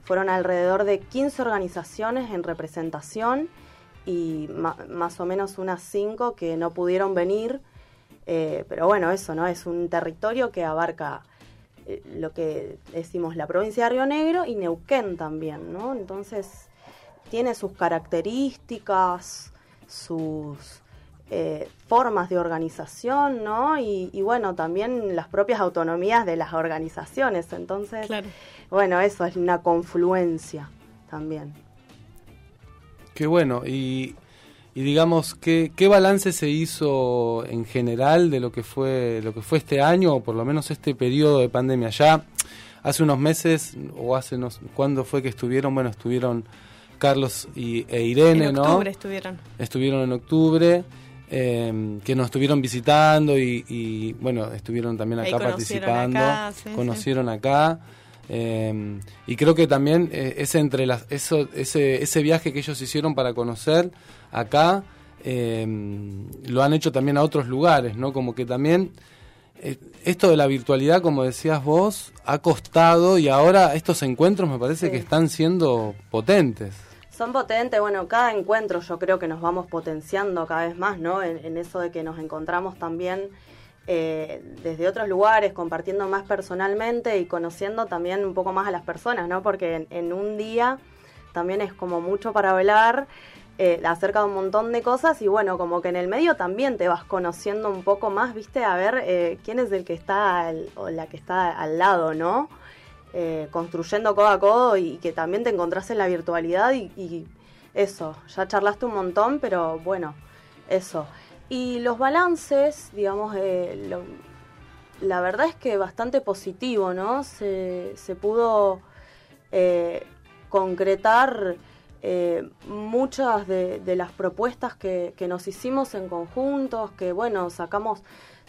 Fueron alrededor de 15 organizaciones en representación y más o menos unas 5 que no pudieron venir. Eh, pero bueno, eso, ¿no? Es un territorio que abarca eh, lo que decimos la provincia de Río Negro y Neuquén también, ¿no? Entonces tiene sus características, sus eh, formas de organización, ¿no? Y, y, bueno, también las propias autonomías de las organizaciones. Entonces, claro. bueno, eso es una confluencia también. Qué bueno, y y digamos qué, qué balance se hizo en general de lo que fue lo que fue este año o por lo menos este periodo de pandemia ya hace unos meses o hace unos cuándo fue que estuvieron bueno estuvieron Carlos y, e Irene en no octubre estuvieron. Estuvieron en octubre eh, que nos estuvieron visitando y, y bueno estuvieron también acá participando acá, sí, conocieron sí. acá eh, y creo que también eh, ese entre las eso ese ese viaje que ellos hicieron para conocer acá eh, lo han hecho también a otros lugares no como que también eh, esto de la virtualidad como decías vos ha costado y ahora estos encuentros me parece Sí. que están siendo potentes Son potentes, bueno, cada encuentro yo creo que nos vamos potenciando cada vez más, ¿no? En, en eso de que nos encontramos también eh, desde otros lugares, compartiendo más personalmente y conociendo también un poco más a las personas, ¿no? Porque en, un día también es como mucho para hablar eh, acerca de un montón de cosas y bueno, como que en el medio también te vas conociendo un poco más, ¿viste? A ver eh, quién es el que está al, o la que está al lado, ¿no? Eh, construyendo codo a codo y que también te encontrás en la virtualidad y eso, ya charlaste un montón, pero bueno, eso. Y los balances, digamos, eh, la verdad es que bastante positivo, ¿no? Se, pudo eh, concretar eh, muchas de, las propuestas que, que, nos hicimos en conjuntos, que bueno, sacamos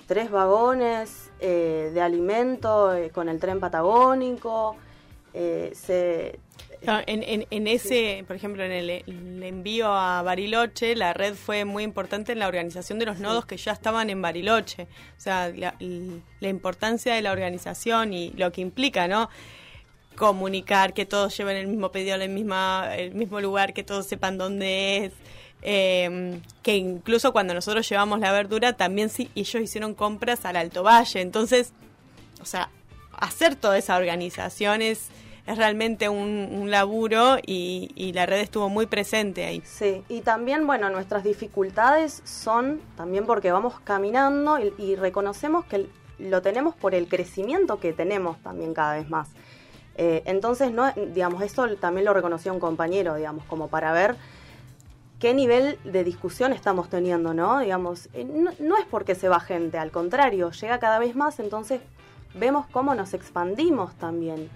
tres vagones de alimento con el tren patagónico, se en, en, en, ese, por ejemplo, en el, el, envío a Bariloche, la red fue muy importante en la organización de los nodos que ya estaban en Bariloche. O sea, la, la importancia de la organización y lo que implica, ¿no? Comunicar, que todos lleven el mismo pedido al misma, el mismo lugar, que todos sepan dónde es. Eh, que incluso cuando nosotros llevamos la verdura, también sí, ellos hicieron compras al Alto Valle. Entonces, o sea, hacer toda esa organización es es realmente un, laburo y, la red estuvo muy presente ahí. Sí, y también, bueno, nuestras dificultades son también porque vamos caminando y, reconocemos que lo tenemos por el crecimiento que tenemos también cada vez más. Eh, entonces, no, digamos, eso también lo reconoció un compañero, digamos, como para ver qué nivel de discusión estamos teniendo, ¿no? Digamos, eh, no, no es porque se va gente, al contrario, llega cada vez más, entonces vemos cómo nos expandimos también.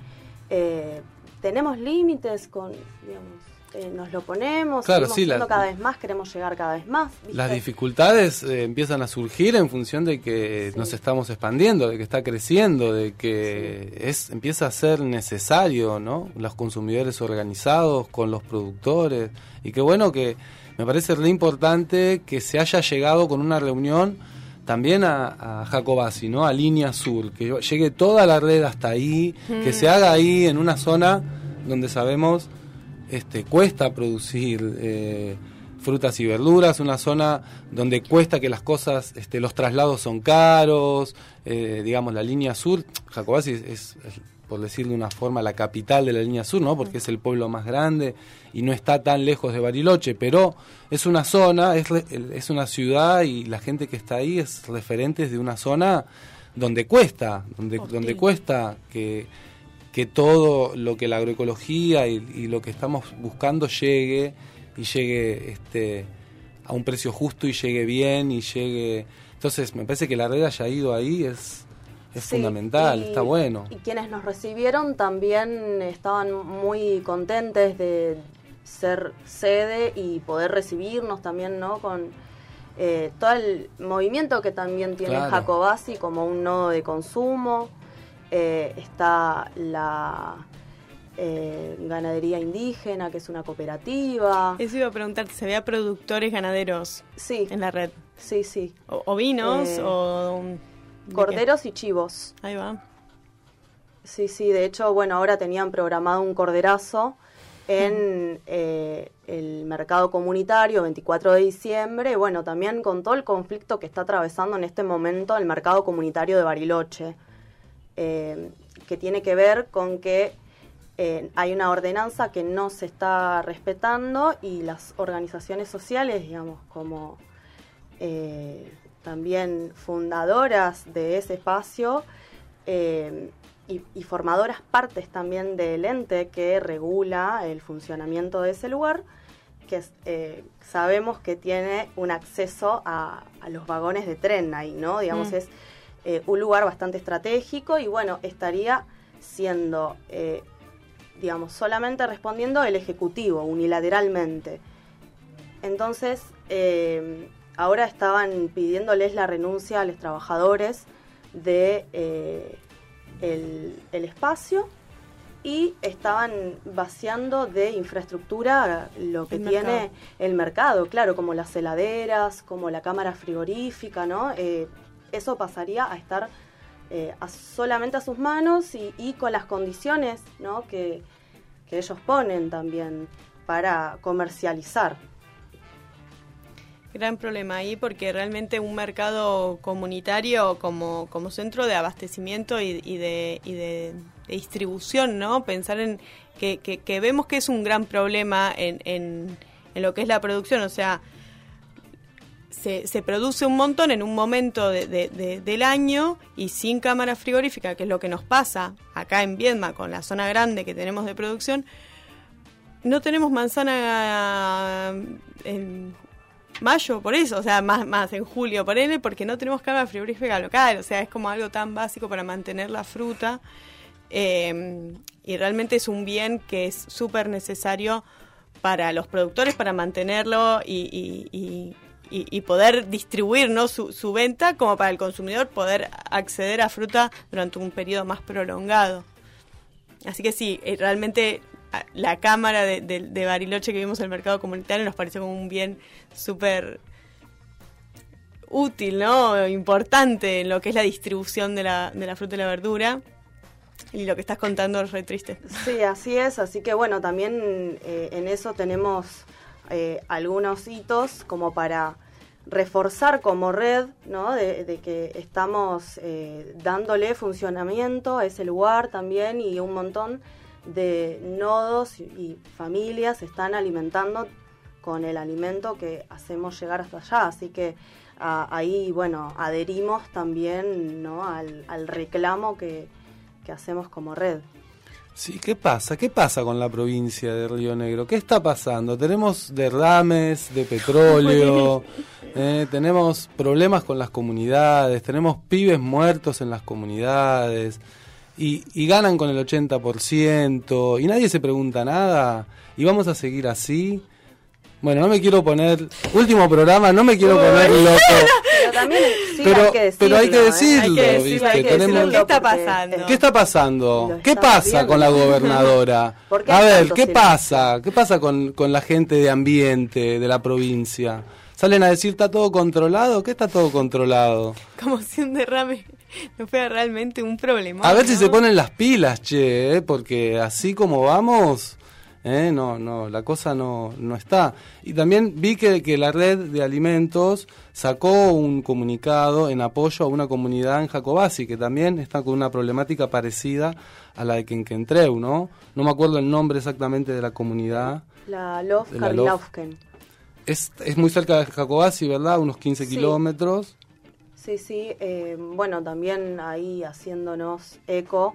Eh, tenemos límites con, digamos... eh, nos lo ponemos, Claro, sí, la- cada vez más, queremos llegar cada vez más. ¿viste? Las dificultades eh, empiezan a surgir en función de que nos estamos expandiendo, de que está creciendo, de que es empieza a ser necesario, ¿no? Los consumidores organizados con los productores y qué bueno que me parece re importante que se haya llegado con una reunión también a, a Jacobasi, ¿no? A Línea Sur, que llegue toda la red hasta ahí, que Mm. se haga ahí en una zona donde sabemos este, cuesta producir eh, frutas y verduras, una zona donde cuesta que las cosas, este, los traslados son caros, eh, digamos la línea sur, Jacobasi es, es, es, por decir de una forma, la capital de la línea sur, ¿no? Porque es el pueblo más grande y no está tan lejos de Bariloche, pero es una zona, es, es una ciudad y la gente que está ahí es referentes de una zona donde cuesta, donde, donde cuesta que, que todo lo que la agroecología y, y lo que estamos buscando llegue y llegue este a un precio justo y llegue bien y llegue entonces me parece que la red haya ido ahí es es Sí, fundamental y- está bueno Y quienes nos recibieron también estaban muy contentes de ser sede y poder recibirnos también, ¿no? Con eh, todo el movimiento que también tiene Claro. Jacobasi como un nodo de consumo. Eh, está la eh, ganadería indígena, que es una cooperativa. Eso iba a preguntarte, ¿se había productores ganaderos sí. en la red? Sí, sí. ¿O, ovinos Eh, o...? ¿De Corderos y chivos. Ahí va. Sí, sí, de hecho, bueno, ahora tenían programado un corderazo en eh, el mercado comunitario 24 de diciembre, bueno, también con todo el conflicto que está atravesando en este momento el mercado comunitario de Bariloche, eh, que tiene que ver con que eh, hay una ordenanza que no se está respetando y las organizaciones sociales, digamos, como eh, también fundadoras de ese espacio eh, y, y formadoras partes también del ente que regula el funcionamiento de ese lugar, que eh, sabemos que tiene un acceso a, a los vagones de tren ahí, ¿no? Digamos, Mm. es eh, un lugar bastante estratégico y bueno, estaría siendo, digamos, solamente respondiendo el Ejecutivo unilateralmente. Entonces, ahora estaban pidiéndoles la renuncia a los trabajadores de eh, el, el espacio y estaban vaciando de infraestructura lo que El tiene mercado. el mercado, claro, como las heladeras, como la cámara frigorífica, ¿no? Eh, eso pasaría a estar eh, a- solamente a sus manos y, y con las condiciones, ¿no? Que, que ellos ponen también para comercializar. Gran problema ahí porque realmente un mercado comunitario como, como centro de abastecimiento y, de, y de, distribución, ¿no? Pensar en que, vemos que es un gran problema en, en, en lo que es la producción, o sea, se, se produce un montón en un momento de- de- de- del año y sin cámara frigorífica, que es lo que nos pasa acá en Viedma con la zona grande que tenemos de producción, no tenemos manzana en mayo por eso, o sea, más, más en julio por él, porque no tenemos cámara frigorífica local, o sea, es como algo tan básico para mantener la fruta eh, y realmente es un bien que es súper necesario para los productores para mantenerlo y, y- y- y- poder distribuir ¿no? su, su venta como para el consumidor poder acceder a fruta durante un periodo más prolongado. Así que sí, eh, realmente la cámara de, Bariloche que vimos en el mercado comunitario nos pareció como un bien súper útil, ¿no? Importante en lo que es la distribución de la, de la fruta y la verdura. Y lo que estás contando es re triste. Sí, así es. Así que bueno, también eh, en eso tenemos eh, algunos hitos como para reforzar como red, ¿no? De, de que estamos eh, dándole funcionamiento a ese lugar también y un montón de nodos y, familias se están alimentando con el alimento que hacemos llegar hasta allá. Así que ah, ahí, bueno, adherimos también, ¿no? Al, al reclamo que, que hacemos como red. Sí, ¿qué pasa? ¿Qué pasa con la provincia de Río Negro? ¿Qué está pasando? Tenemos derrames de petróleo, eh, tenemos problemas con las comunidades, tenemos pibes muertos en las comunidades y, y ganan con el 80% y nadie se pregunta nada y vamos a seguir así. Bueno, no me quiero poner, último programa, no me quiero poner loco. Pero también sí Pero- hay que decirlo. pero hay que ¿eh? decirlo, Hay que decirlo, ¿viste? hay que Tenemos- ¿Qué está pasando? ¿Qué está pasando? ¿Qué pasa con la gobernadora? ¿Por qué A ver, ¿qué pasa? ¿Qué pasa con, con la gente de ambiente de la provincia? Salen a decir, ¿está todo controlado? ¿Qué está todo controlado? Como si un derrame no fuera realmente un problema. A ver si se ponen las pilas, che, ¿eh? porque así como vamos, ¿eh? no, no, la cosa no, no está. Y también vi que, que la red de alimentos sacó un comunicado en apoyo a una comunidad en Jacobasi, que también está con una problemática parecida a la de Quenquentreu, ¿no? No me acuerdo el nombre exactamente de la comunidad. La Lof. Es, es muy cerca de Jacobasi, ¿verdad? Unos 15 Sí. kilómetros. Sí, sí. eh, bueno, también ahí haciéndonos eco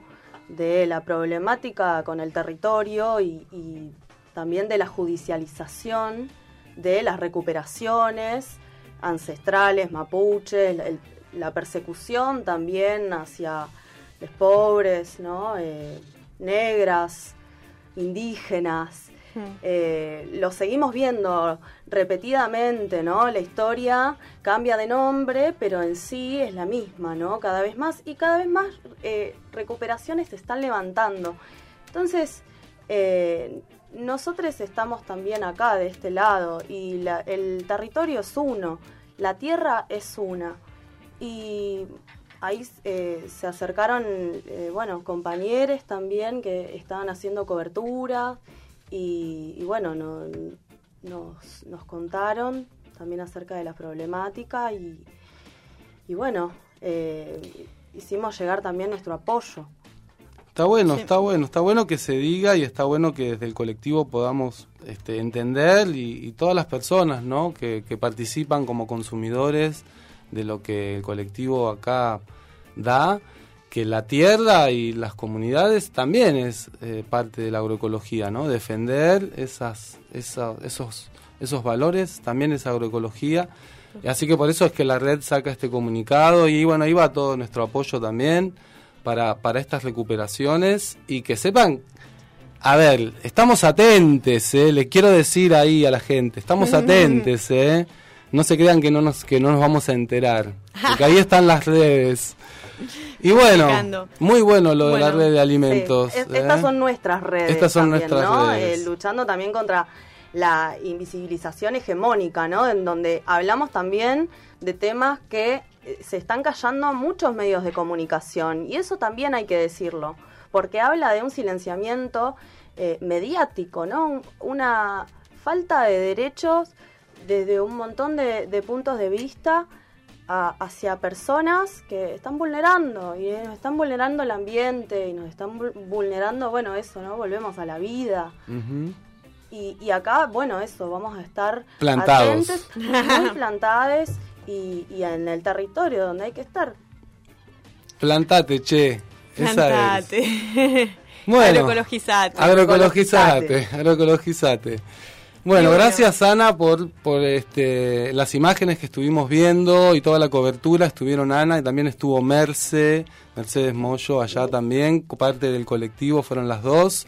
de la problemática con el territorio y, también de la judicialización de las recuperaciones ancestrales, mapuches, la persecución también hacia los pobres, ¿no? Eh, negras, indígenas. Eh, lo seguimos viendo repetidamente, ¿no? La historia cambia de nombre, pero en sí es la misma, ¿no? Cada vez más y cada vez más eh, recuperaciones se están levantando. Entonces, eh, nosotros estamos también acá, de este lado, y el territorio es uno, la tierra es una. Y ahí se acercaron, bueno, compañeros también que estaban haciendo cobertura y, y bueno, no- nos, nos contaron también acerca de la problemática y, y bueno, eh, hicimos llegar también nuestro apoyo. Está bueno, Sí. está bueno, está bueno que se diga y está bueno que desde el colectivo podamos este, entender y, y todas las personas ¿no? que, que participan como consumidores de lo que el colectivo acá da, que la tierra y las comunidades también es eh, parte de la agroecología, ¿no? Defender esas, esa- esos, esos valores también es agroecología. Así que por eso es que la red saca este comunicado y bueno, ahí va todo nuestro apoyo también para, para estas recuperaciones y que sepan, a ver, estamos atentes, ¿eh? les quiero decir ahí a la gente, estamos atentes, ¿eh? no se crean que no nos, que no nos vamos a enterar, porque ahí están las redes. Y bueno, Explicando. muy bueno lo de la red de alimentos. Sí, es- ¿eh? Estas son nuestras redes. Estas son también, nuestras ¿no? redes. Eh, luchando también contra la invisibilización hegemónica, ¿no? En donde hablamos también de temas que eh, se están callando muchos medios de comunicación. Y eso también hay que decirlo, porque habla de un silenciamiento eh, mediático, ¿no? Un- Una falta de derechos desde un montón de, de puntos de vista a- hacia personas que están vulnerando y nos están vulnerando el ambiente y nos están vul- vulnerando, bueno, eso, ¿no? Volvemos a la vida. Y, y acá, bueno, eso, vamos a estar Plantados. atentos, muy plantados y, y en el territorio donde hay que estar. Plantate, che. Esa es. Plantate. Bueno, Agroecologizate. Agroecologizate, agroecologizate. Bueno, gracias Ana por, por este, las imágenes que estuvimos viendo y toda la cobertura. Estuvieron Ana y también estuvo Merce, Mercedes Moyo allá también, parte del colectivo, fueron las dos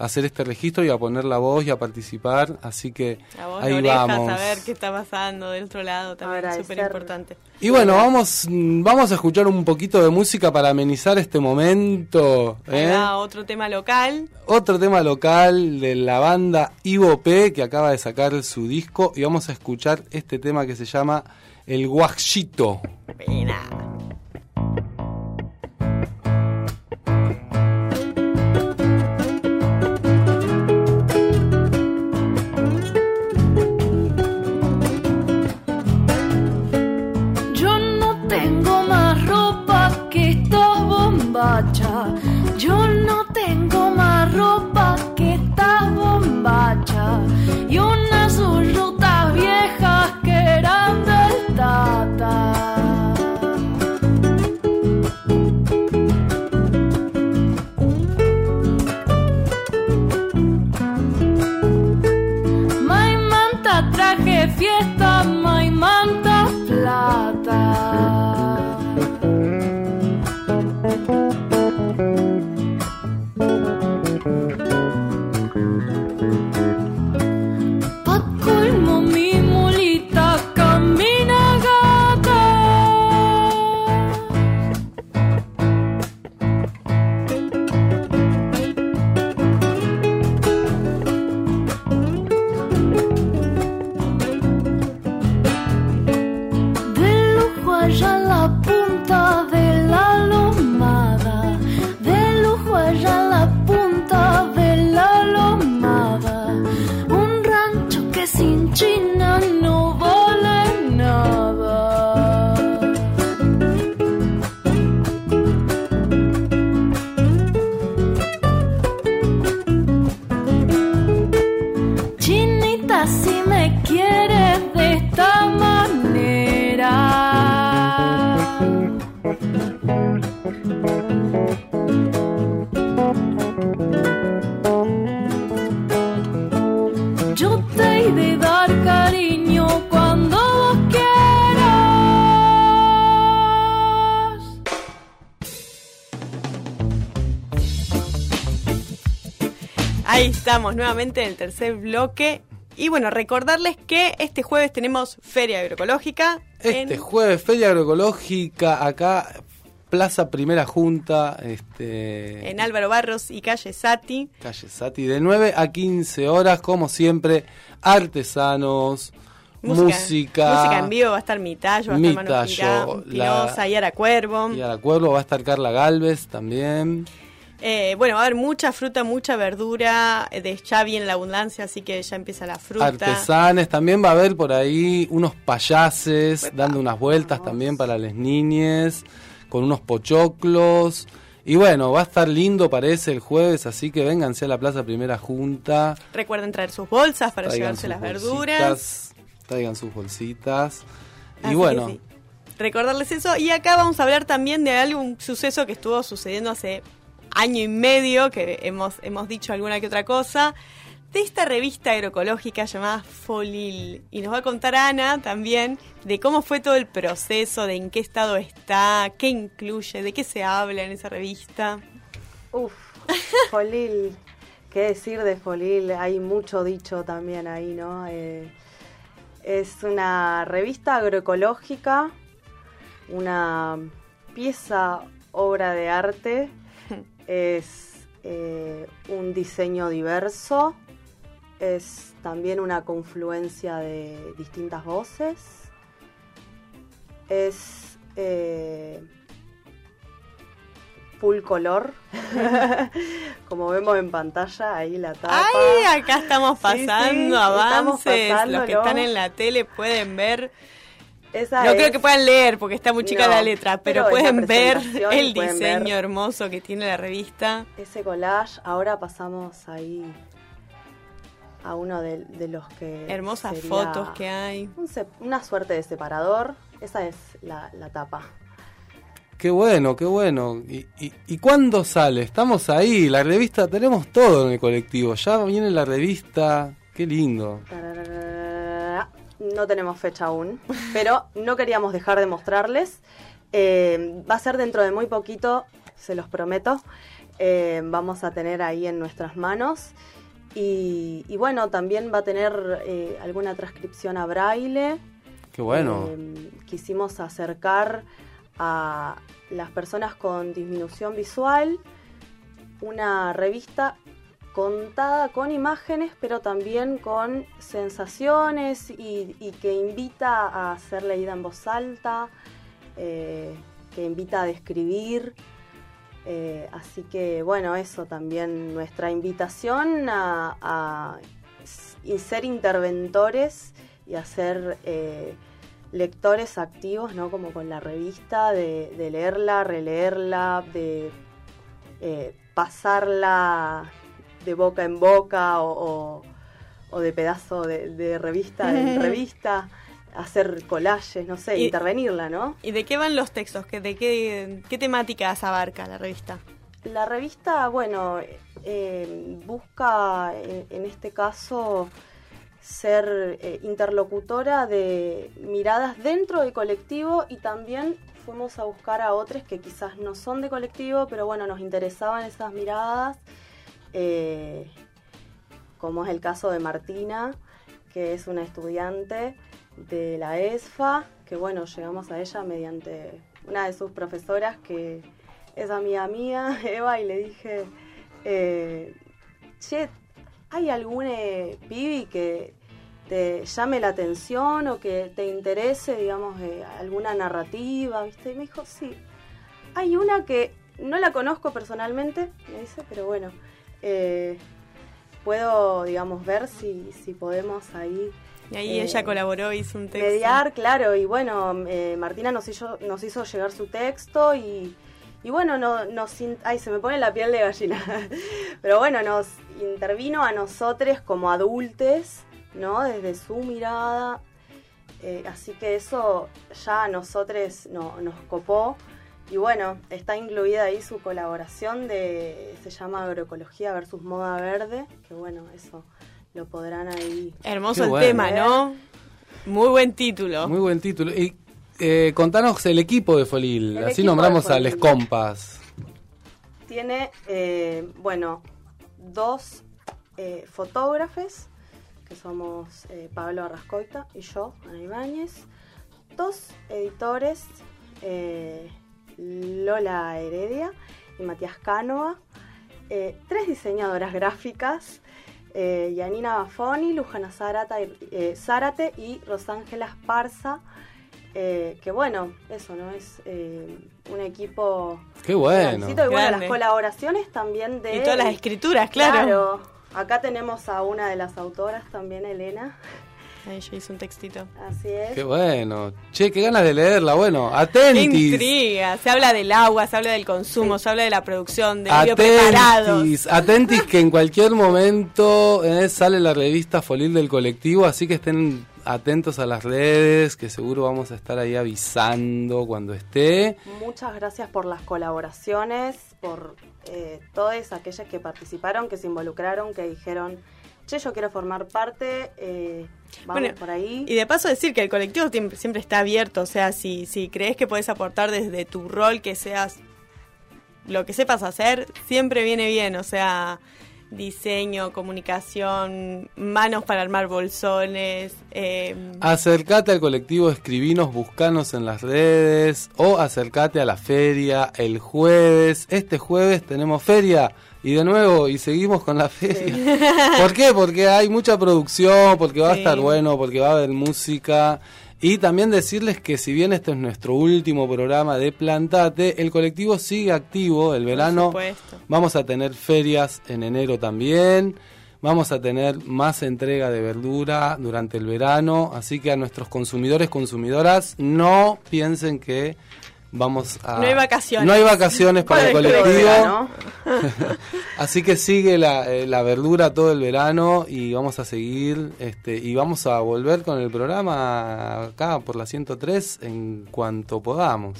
a hacer este registro y a poner la voz y a participar. Así que A vos, ahí orejas, vamos. a ver qué está pasando del otro lado también, Agradecer. súper importante. Y bueno, vamos, vamos a escuchar un poquito de música para amenizar este momento. ¿eh? otro tema local. Otro tema local de la banda Ivo P que acaba de sacar su disco y vamos a escuchar este tema que se llama El Guachito. Pena. Estamos nuevamente en el tercer bloque. Y bueno, recordarles que este jueves tenemos Feria Agroecológica. Este en- jueves, Feria Agroecológica, acá, Plaza Primera Junta, este, en Álvaro Barros y Calle Sati. calle Sati, de 9 a 15 horas, como siempre, artesanos, música, música en vivo va a estar Mitallo, va a estar Manu Pinoza, Yara Cuervo. y a la Cuervo va a estar Carla Galvez también. Eh, bueno, va a haber mucha fruta, mucha verdura. eh, De, ya viene la abundancia, así que ya empieza la fruta. Artesanes, también va a haber por ahí unos payases dando unas vueltas también para las niñes, con unos pochoclos. Y bueno, va a estar lindo parece el jueves, así que vénganse a la Plaza Primera Junta. Recuerden traer sus bolsas para traigan llevarse las verduras. Traigan sus bolsitas. Así y bueno, sí. Recordarles eso. Y acá vamos a hablar también de algún suceso que estuvo sucediendo hace año y medio, que hemos, hemos dicho alguna que otra cosa, de esta revista agroecológica llamada Folil. Y nos va a contar Ana también de cómo fue todo el proceso, de en qué estado está, qué incluye, de qué se habla en esa revista. Uf, Folil, qué decir de Folil, hay mucho dicho también ahí, ¿no? Eh, es una revista agroecológica, una pieza, obra de arte, es eh, un diseño diverso, es también una confluencia de distintas voces, es eh, full color, como vemos en pantalla, ahí la tapa. ¡Ay! Acá estamos Sí, sí, pasando estamos avances. Los que están en la tele pueden ver. Esa no es- creo que puedan leer porque está muy chica No, la letra, pero, pero pueden ver el pueden diseño ver. hermoso que tiene la revista. Ese collage, ahora pasamos ahí a uno de, de los que... Hermosas fotos que hay. un una suerte de separador. Esa es la, la tapa. qué bueno, qué bueno. ¿Y, y, y cuándo sale? Estamos ahí, la revista, tenemos todo en el colectivo. Ya viene la revista, qué lindo. Tararara. No tenemos fecha aún, pero no queríamos dejar de mostrarles. Eh, va a ser dentro de muy poquito, se los prometo. Eh, vamos a tener ahí en nuestras manos. Y, y bueno, también va a tener eh, alguna transcripción a braille. Qué bueno. Quisimos acercar a las personas con disminución visual una revista contada con imágenes, pero también con sensaciones y, que invita a ser leída en voz alta, eh, que invita a describir. Eh, así que bueno, eso también nuestra invitación a, ser interventores y a ser eh, lectores activos, ¿no? Como con la revista, de, leerla, releerla, de pasarla de boca en boca o, o- o de pedazo de, de revista en revista, hacer collages, no sé, Y- intervenirla, ¿no? ¿Y de qué van los textos? ¿Qué- ¿De qué, qué temáticas abarca la revista? La revista, bueno, eh, busca eh, en este caso ser eh, interlocutora de miradas dentro del colectivo y también fuimos a buscar a otros que quizás no son de colectivo, pero bueno, nos interesaban esas miradas, eh, como es el caso de Martina, que es una estudiante de la ESFA, que bueno, llegamos a ella mediante una de sus profesoras que es amiga mía, Eva, y le dije, eh, che, ¿hay algún eh, pibi que te llame la atención o que te interese, digamos, eh, alguna narrativa, viste? Y me dijo, sí, hay una que no la conozco personalmente, me dice, pero bueno, eh, puedo, digamos, ver si, si podemos ahí Y ahí eh, ella colaboró, hizo un texto. Mediar, claro, y bueno, eh, Martina nos hizo, nos hizo llegar su texto y, y bueno, no, nos, ay, se me pone la piel de gallina, pero bueno, nos intervino a nosotros como adultos, ¿no? Desde su mirada, eh, así que eso ya a nosotros no, nos copó. Y bueno, está incluida ahí su colaboración de, se llama Agroecología versus Moda Verde, que bueno, eso lo podrán ahí. Hermoso Qué el bueno. tema, ¿no? Muy buen título. Muy buen título. Y eh, contanos el equipo de Folil, El así nombramos a Les. Compas. Tiene, eh, bueno, dos eh, fotógrafos, que somos eh, Pablo Arrascoita y yo, Ana Ibáñez. Dos editores, eh, Lola Heredia y Matías Cánova. Eh, tres diseñadoras gráficas, eh, Yanina Bafoni, Lujana Zárate, y- eh, Zárate y Rosángela Esparza. eh, que bueno, eso, ¿no? Es eh, un equipo Qué bueno. Y bueno, las colaboraciones también de... Y todas las escrituras, claro. Acá tenemos a una de las autoras también, Elena. Ahí yo hice un textito. Así es. Qué bueno. Che, qué ganas de leerla. Bueno, Qué atentis. intriga. Se habla del agua, se habla del consumo, se habla de la producción, de preparados. Atentis, atentis que en cualquier momento eh, sale la revista Folil del colectivo, así que estén atentos a las redes, que seguro vamos a estar ahí avisando cuando esté. Muchas gracias por las colaboraciones, por eh, todas aquellas que participaron, que se involucraron, que dijeron, che, yo quiero formar parte, eh, vamos Bueno, por ahí. Y de paso decir que el colectivo siempre, está abierto, o sea, si, si crees que puedes aportar desde tu rol, que seas lo que sepas hacer, siempre viene bien, o sea, diseño, comunicación, manos para armar bolsones, eh, Acercate al colectivo, escribinos, buscanos en las redes o acercate a la feria el jueves. Este jueves tenemos feria y de nuevo y seguimos con la feria. ¿Por qué? Porque hay mucha producción, porque va a estar bueno, porque va a haber música. Y también decirles que si bien este es nuestro último programa de Plantate, el colectivo sigue activo el verano. supuesto. Vamos a tener ferias en enero también. Vamos a tener más entrega de verdura durante el verano. Así que a nuestros consumidores, consumidoras, no piensen que vamos a... No hay vacaciones. No hay vacaciones para el Para el colectivo. Así que sigue la, eh, la verdura todo el verano y vamos a seguir este y vamos a volver con el programa acá por la 103 en cuanto podamos.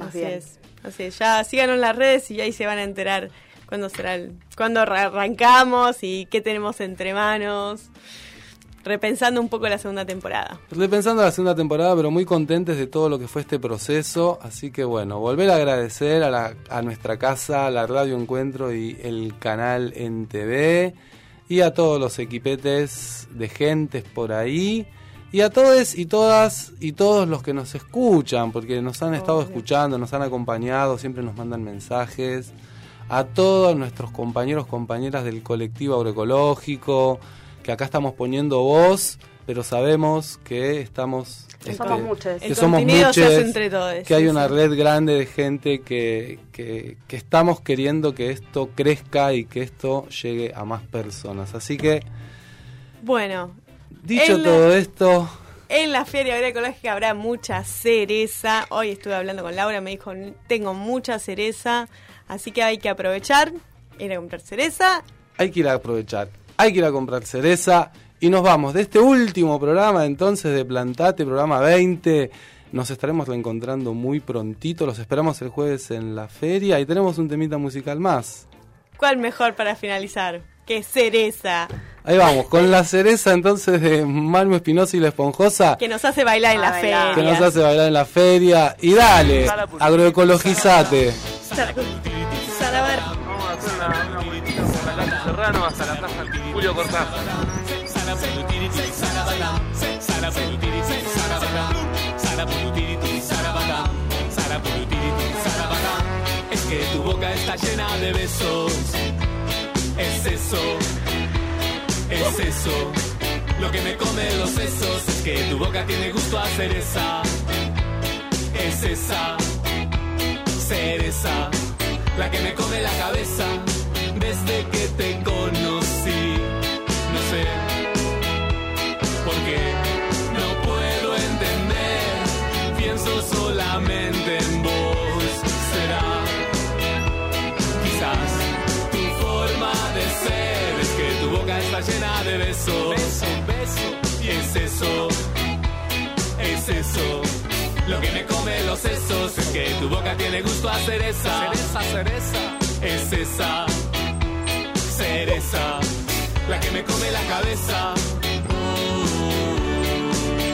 Así es, así es. Ya síganos en las redes y ahí se van a enterar cuándo será el, cuándo arra- arrancamos y qué tenemos entre manos, repensando un poco la segunda temporada. Repensando la segunda temporada, pero muy contentes de todo lo que fue este proceso. Así que bueno, volver a agradecer a, la- a nuestra casa, la Radio Encuentro y el canal en TV. Y a todos los equipetes de gentes por ahí. Y a todos y todas y todos los que nos escuchan, porque nos han estado escuchando, nos han acompañado, siempre nos mandan mensajes. A todos nuestros compañeros, compañeras del colectivo agroecológico, que acá estamos poniendo voz, pero sabemos que estamos... Que somos muchos. Que El somos contenido se hace muchos, entre todos, que hay sí, una sí. red grande de gente que, que, que estamos queriendo que esto crezca y que esto llegue a más personas. Así que, Bueno, dicho todo esto, En la Feria Agroecológica habrá mucha cereza. Hoy estuve hablando con Laura, me dijo, tengo mucha cereza, así que hay que aprovechar, ir a comprar cereza. hay que ir a aprovechar, hay que ir a comprar cereza y nos vamos de este último programa entonces de Plantate, programa 20. Nos estaremos reencontrando muy prontito, los esperamos el jueves en la feria y tenemos un temita musical más. ¿Cuál mejor para finalizar? Que cereza, Ahí vamos, con la cereza entonces de Malmo Espinosa y la Esponjosa, que nos hace bailar en la bailar. que nos feria. hace bailar en la feria. Y dale, agroecologizate. Sarabar. Vamos a hacer una, una vueltita por la Serrano hasta la plaza Julio Cortázar. Es que tu boca está llena de besos. Es eso, es eso. Lo que me come los sesos es que tu boca tiene gusto a cereza. Es esa cereza la que me come la cabeza desde que te conocí. En vos. Será quizás tu forma de ser. Es que tu boca está llena de besos. Beso, beso. Y es eso, es eso. Lo que me come los sesos es que tu boca tiene gusto a cereza. Cereza, cereza. Es esa cereza. la que me come la cabeza.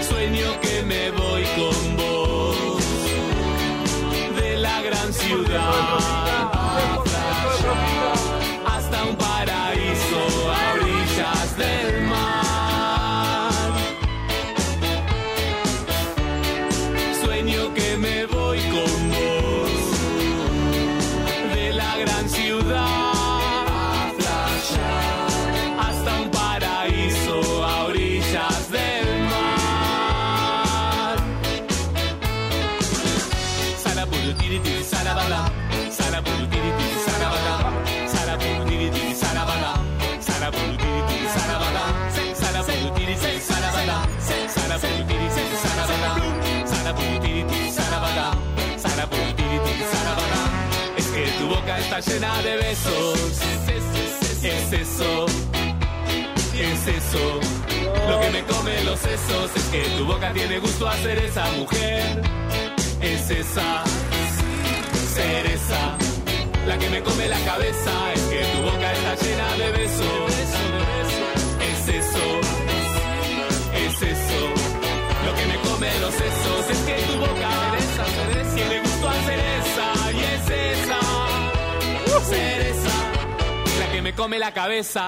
Sueño que me voy con ciudad llena de besos, es eso, es eso. Lo que me come los sesos es que tu boca tiene gusto a ser esa mujer, es esa cereza. La que me come la cabeza es que tu boca está llena de besos. Es eso, es eso. Lo que me come los sesos es que tu boca tiene gusto a cereza La que me come la cabeza.